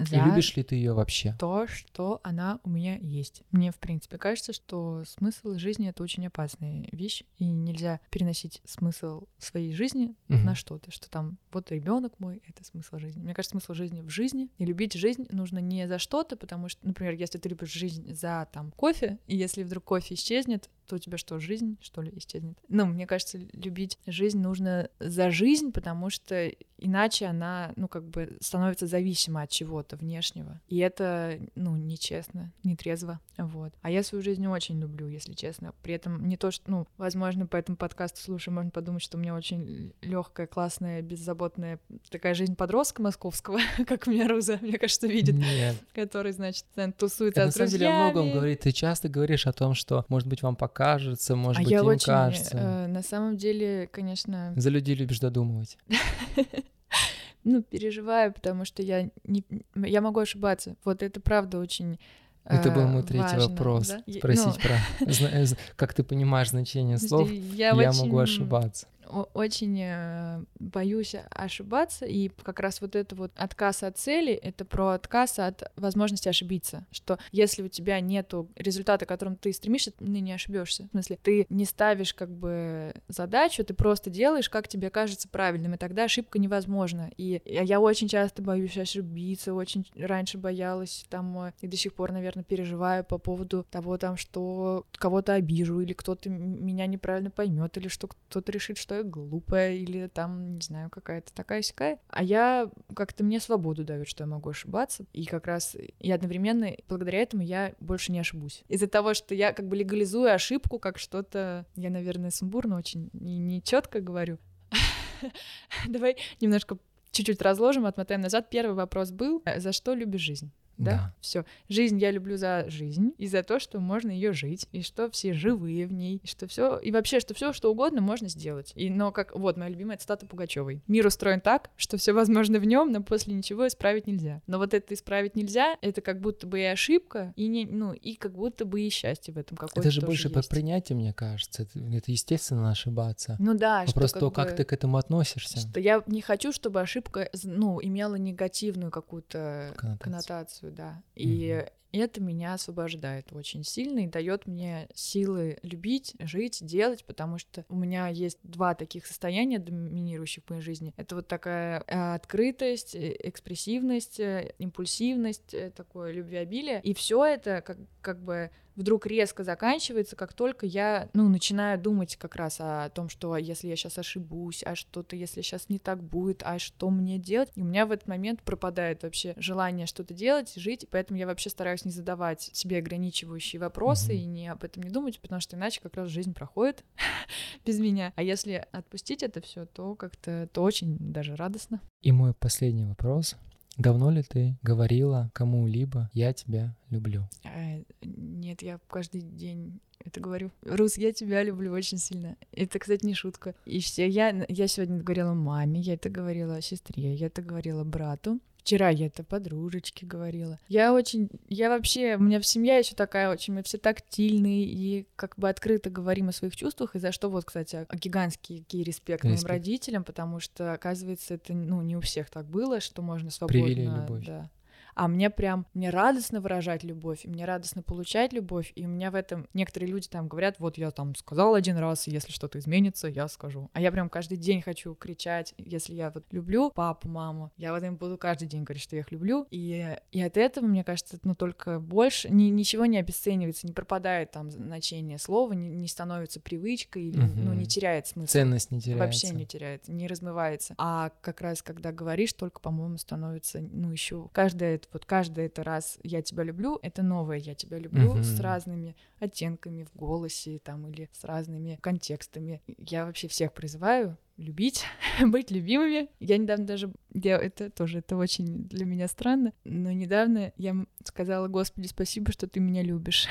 И За любишь ли ты ее вообще? то, что она у меня есть. Мне, в принципе, кажется, что смысл жизни — это очень опасная вещь, и нельзя переносить смысл своей жизни Мгм. на что-то, что там вот ребенок мой — это смысл жизни. Мне кажется, смысл жизни в жизни, и любить жизнь нужно не за что-то, потому что, например, если ты любишь жизнь за там кофе, и если вдруг кофе исчезнет, то у тебя что, жизнь, что ли, исчезнет? Ну, мне кажется, любить жизнь нужно за жизнь, потому что иначе она, ну, как бы становится зависима от чего-то внешнего. И это, ну, нечестно, не трезво, вот. А я свою жизнь очень люблю, если честно. При этом не то, что, ну, возможно, по этому подкасту, слушай, можно подумать, что у меня очень легкая, классная, беззаботная такая жизнь подростка московского, (laughs) как меня Руза, мне кажется, видит, Нет. который, значит, тусуется Это на с самом деле о многом говорит. Ты часто говоришь о том, что, может быть, вам покажется, может а быть, я им очень, кажется. э, на самом деле, конечно, За людей любишь додумывать. (laughs) ну, переживаю, потому что я не, я могу ошибаться. Вот это правда очень Это был э, мой третий важно, вопрос. да? Спросить ну, про, э, как ты понимаешь значение (laughs) слов. Я, я, очень- могу ошибаться. Очень э, боюсь ошибаться, и как раз вот это вот отказ от цели — это про отказ от возможности ошибиться, что если у тебя нету результата, к которому ты стремишься, ты не ошибешься. В смысле, ты не ставишь как бы задачу, ты просто делаешь, как тебе кажется правильным, и тогда ошибка невозможна. И я очень часто боюсь ошибиться, очень раньше боялась, там, э, и до сих пор, наверное, переживаю по поводу того, там, что кого-то обижу, или кто-то меня неправильно поймет, или что кто-то решит, что я глупая, или там, не знаю, какая-то такая сякая. А я как-то мне свободу дают, что я могу ошибаться. И как раз и одновременно благодаря этому я больше не ошибусь. Из-за того, что я как бы легализую ошибку как что-то, я, наверное, сумбурно очень и не четко говорю. (laughs) Давай немножко чуть-чуть разложим, отмотаем назад. Первый вопрос был, за что любишь жизнь? Да, Да. все. Жизнь я люблю за жизнь и за то, что можно ее жить, и что все живые в ней, и что все и вообще, что все, что угодно можно сделать. И но как вот моя любимая цитата Пугачевой: Мир устроен так, что все возможно в нем, но после ничего исправить нельзя. Но вот это исправить нельзя, это как будто бы и ошибка, и не, ну и как будто бы и счастье в этом какое-то. Это же больше про есть. принятие, мне кажется. Это, это естественно ошибаться. Ну да, Вопрос что то, как, как ты к этому относишься. что я не хочу, чтобы ошибка, ну, имела негативную какую-то Коннотацию. коннотацию, да. И это меня освобождает очень сильно и дает мне силы любить, жить, делать, потому что у меня есть два таких состояния доминирующих в моей жизни. Это вот такая э, открытость, э, экспрессивность, э, импульсивность, такое любвеобилие. И все это как, как бы вдруг резко заканчивается, как только я, ну, начинаю думать как раз о том, что если я сейчас ошибусь, а что-то, если сейчас не так будет, а что мне делать, и у меня в этот момент пропадает вообще желание что-то делать, жить, поэтому я вообще стараюсь не задавать себе ограничивающие вопросы и не об этом не думать, потому что иначе как раз жизнь проходит (laughs) без меня. А если отпустить это все, то как-то то очень даже радостно. И мой последний вопрос. Давно ли ты говорила кому-либо «я тебя люблю»? А, Нет, я каждый день это говорю. Рус, я тебя люблю очень сильно. Это, кстати, не шутка. И все, я, я сегодня говорила маме, я это говорила сестре, я это говорила брату. Вчера я это подружечке говорила. Я очень, я вообще, у меня в семье еще такая очень, мы все тактильные и как бы открыто говорим о своих чувствах, и за что вот, кстати, гигантский респект моим родителям, потому что, оказывается, это, ну, не у всех так было, что можно свободно... Привили любовь. Да. А мне прям, мне радостно выражать любовь, и мне радостно получать любовь, и у меня в этом некоторые люди там говорят, вот я там сказал один раз, и если что-то изменится, я скажу. А я прям каждый день хочу кричать, если я вот люблю папу, маму, я вот им буду каждый день говорить, что я их люблю, и, и от этого, мне кажется, ну только больше, ни- ничего не обесценивается, не пропадает там значение слова, не, не становится привычкой, или, ну Мгм. не теряет смысл. Ценность не теряется. Вообще не теряется, не размывается. А как раз, когда говоришь, только, по-моему, становится, ну, еще каждое это, вот каждый это раз я тебя люблю, это новое я тебя люблю с Мгм. разными оттенками в голосе там или с разными контекстами. Я вообще всех призываю любить, (laughs) быть любимыми. Я недавно даже, я, это тоже, это очень для меня странно, но недавно я сказала, Господи, спасибо, что ты меня любишь.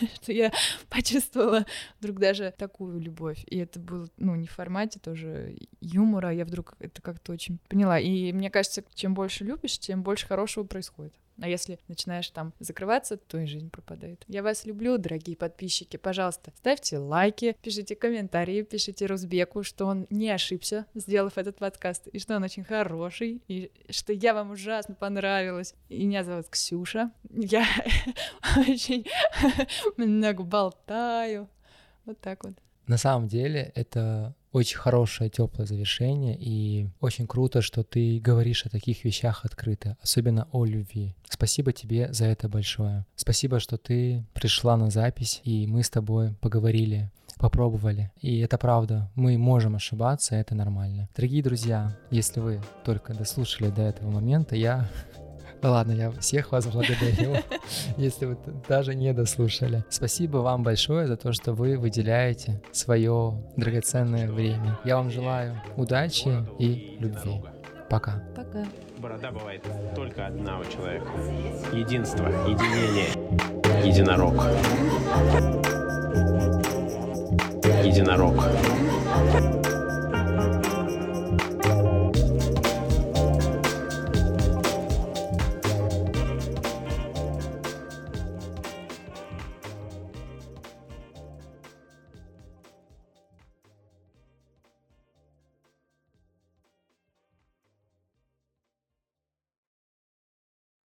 (laughs) Что я почувствовала вдруг даже такую любовь. И это было, ну, не в формате тоже юмора, я вдруг это как-то очень поняла. И мне кажется, чем больше любишь, тем больше хорошего происходит. А если начинаешь там закрываться, то и жизнь пропадает. Я вас люблю, дорогие подписчики. Пожалуйста, ставьте лайки, пишите комментарии, пишите Рузбеку, что он не ошибся, сделав этот подкаст, и что он очень хороший, и что я вам ужасно понравилась. И меня зовут Ксюша. Я (laughs) очень (laughs) много болтаю. Вот так вот. На самом деле это очень хорошее, теплое завершение, и очень круто, что ты говоришь о таких вещах открыто, особенно о любви. Спасибо тебе за это большое. Спасибо, что ты пришла на запись, и мы с тобой поговорили попробовали. И это правда, мы можем ошибаться, это нормально. Дорогие друзья, если вы только дослушали до этого момента, я Ладно, я всех вас благодарю, (laughs) если вы даже не дослушали. Спасибо вам большое за то, что вы выделяете свое драгоценное время. Я вам желаю удачи и любви. Пока. Пока. Борода бывает только одна у человека. Единство, единение. Единорог. Единорог.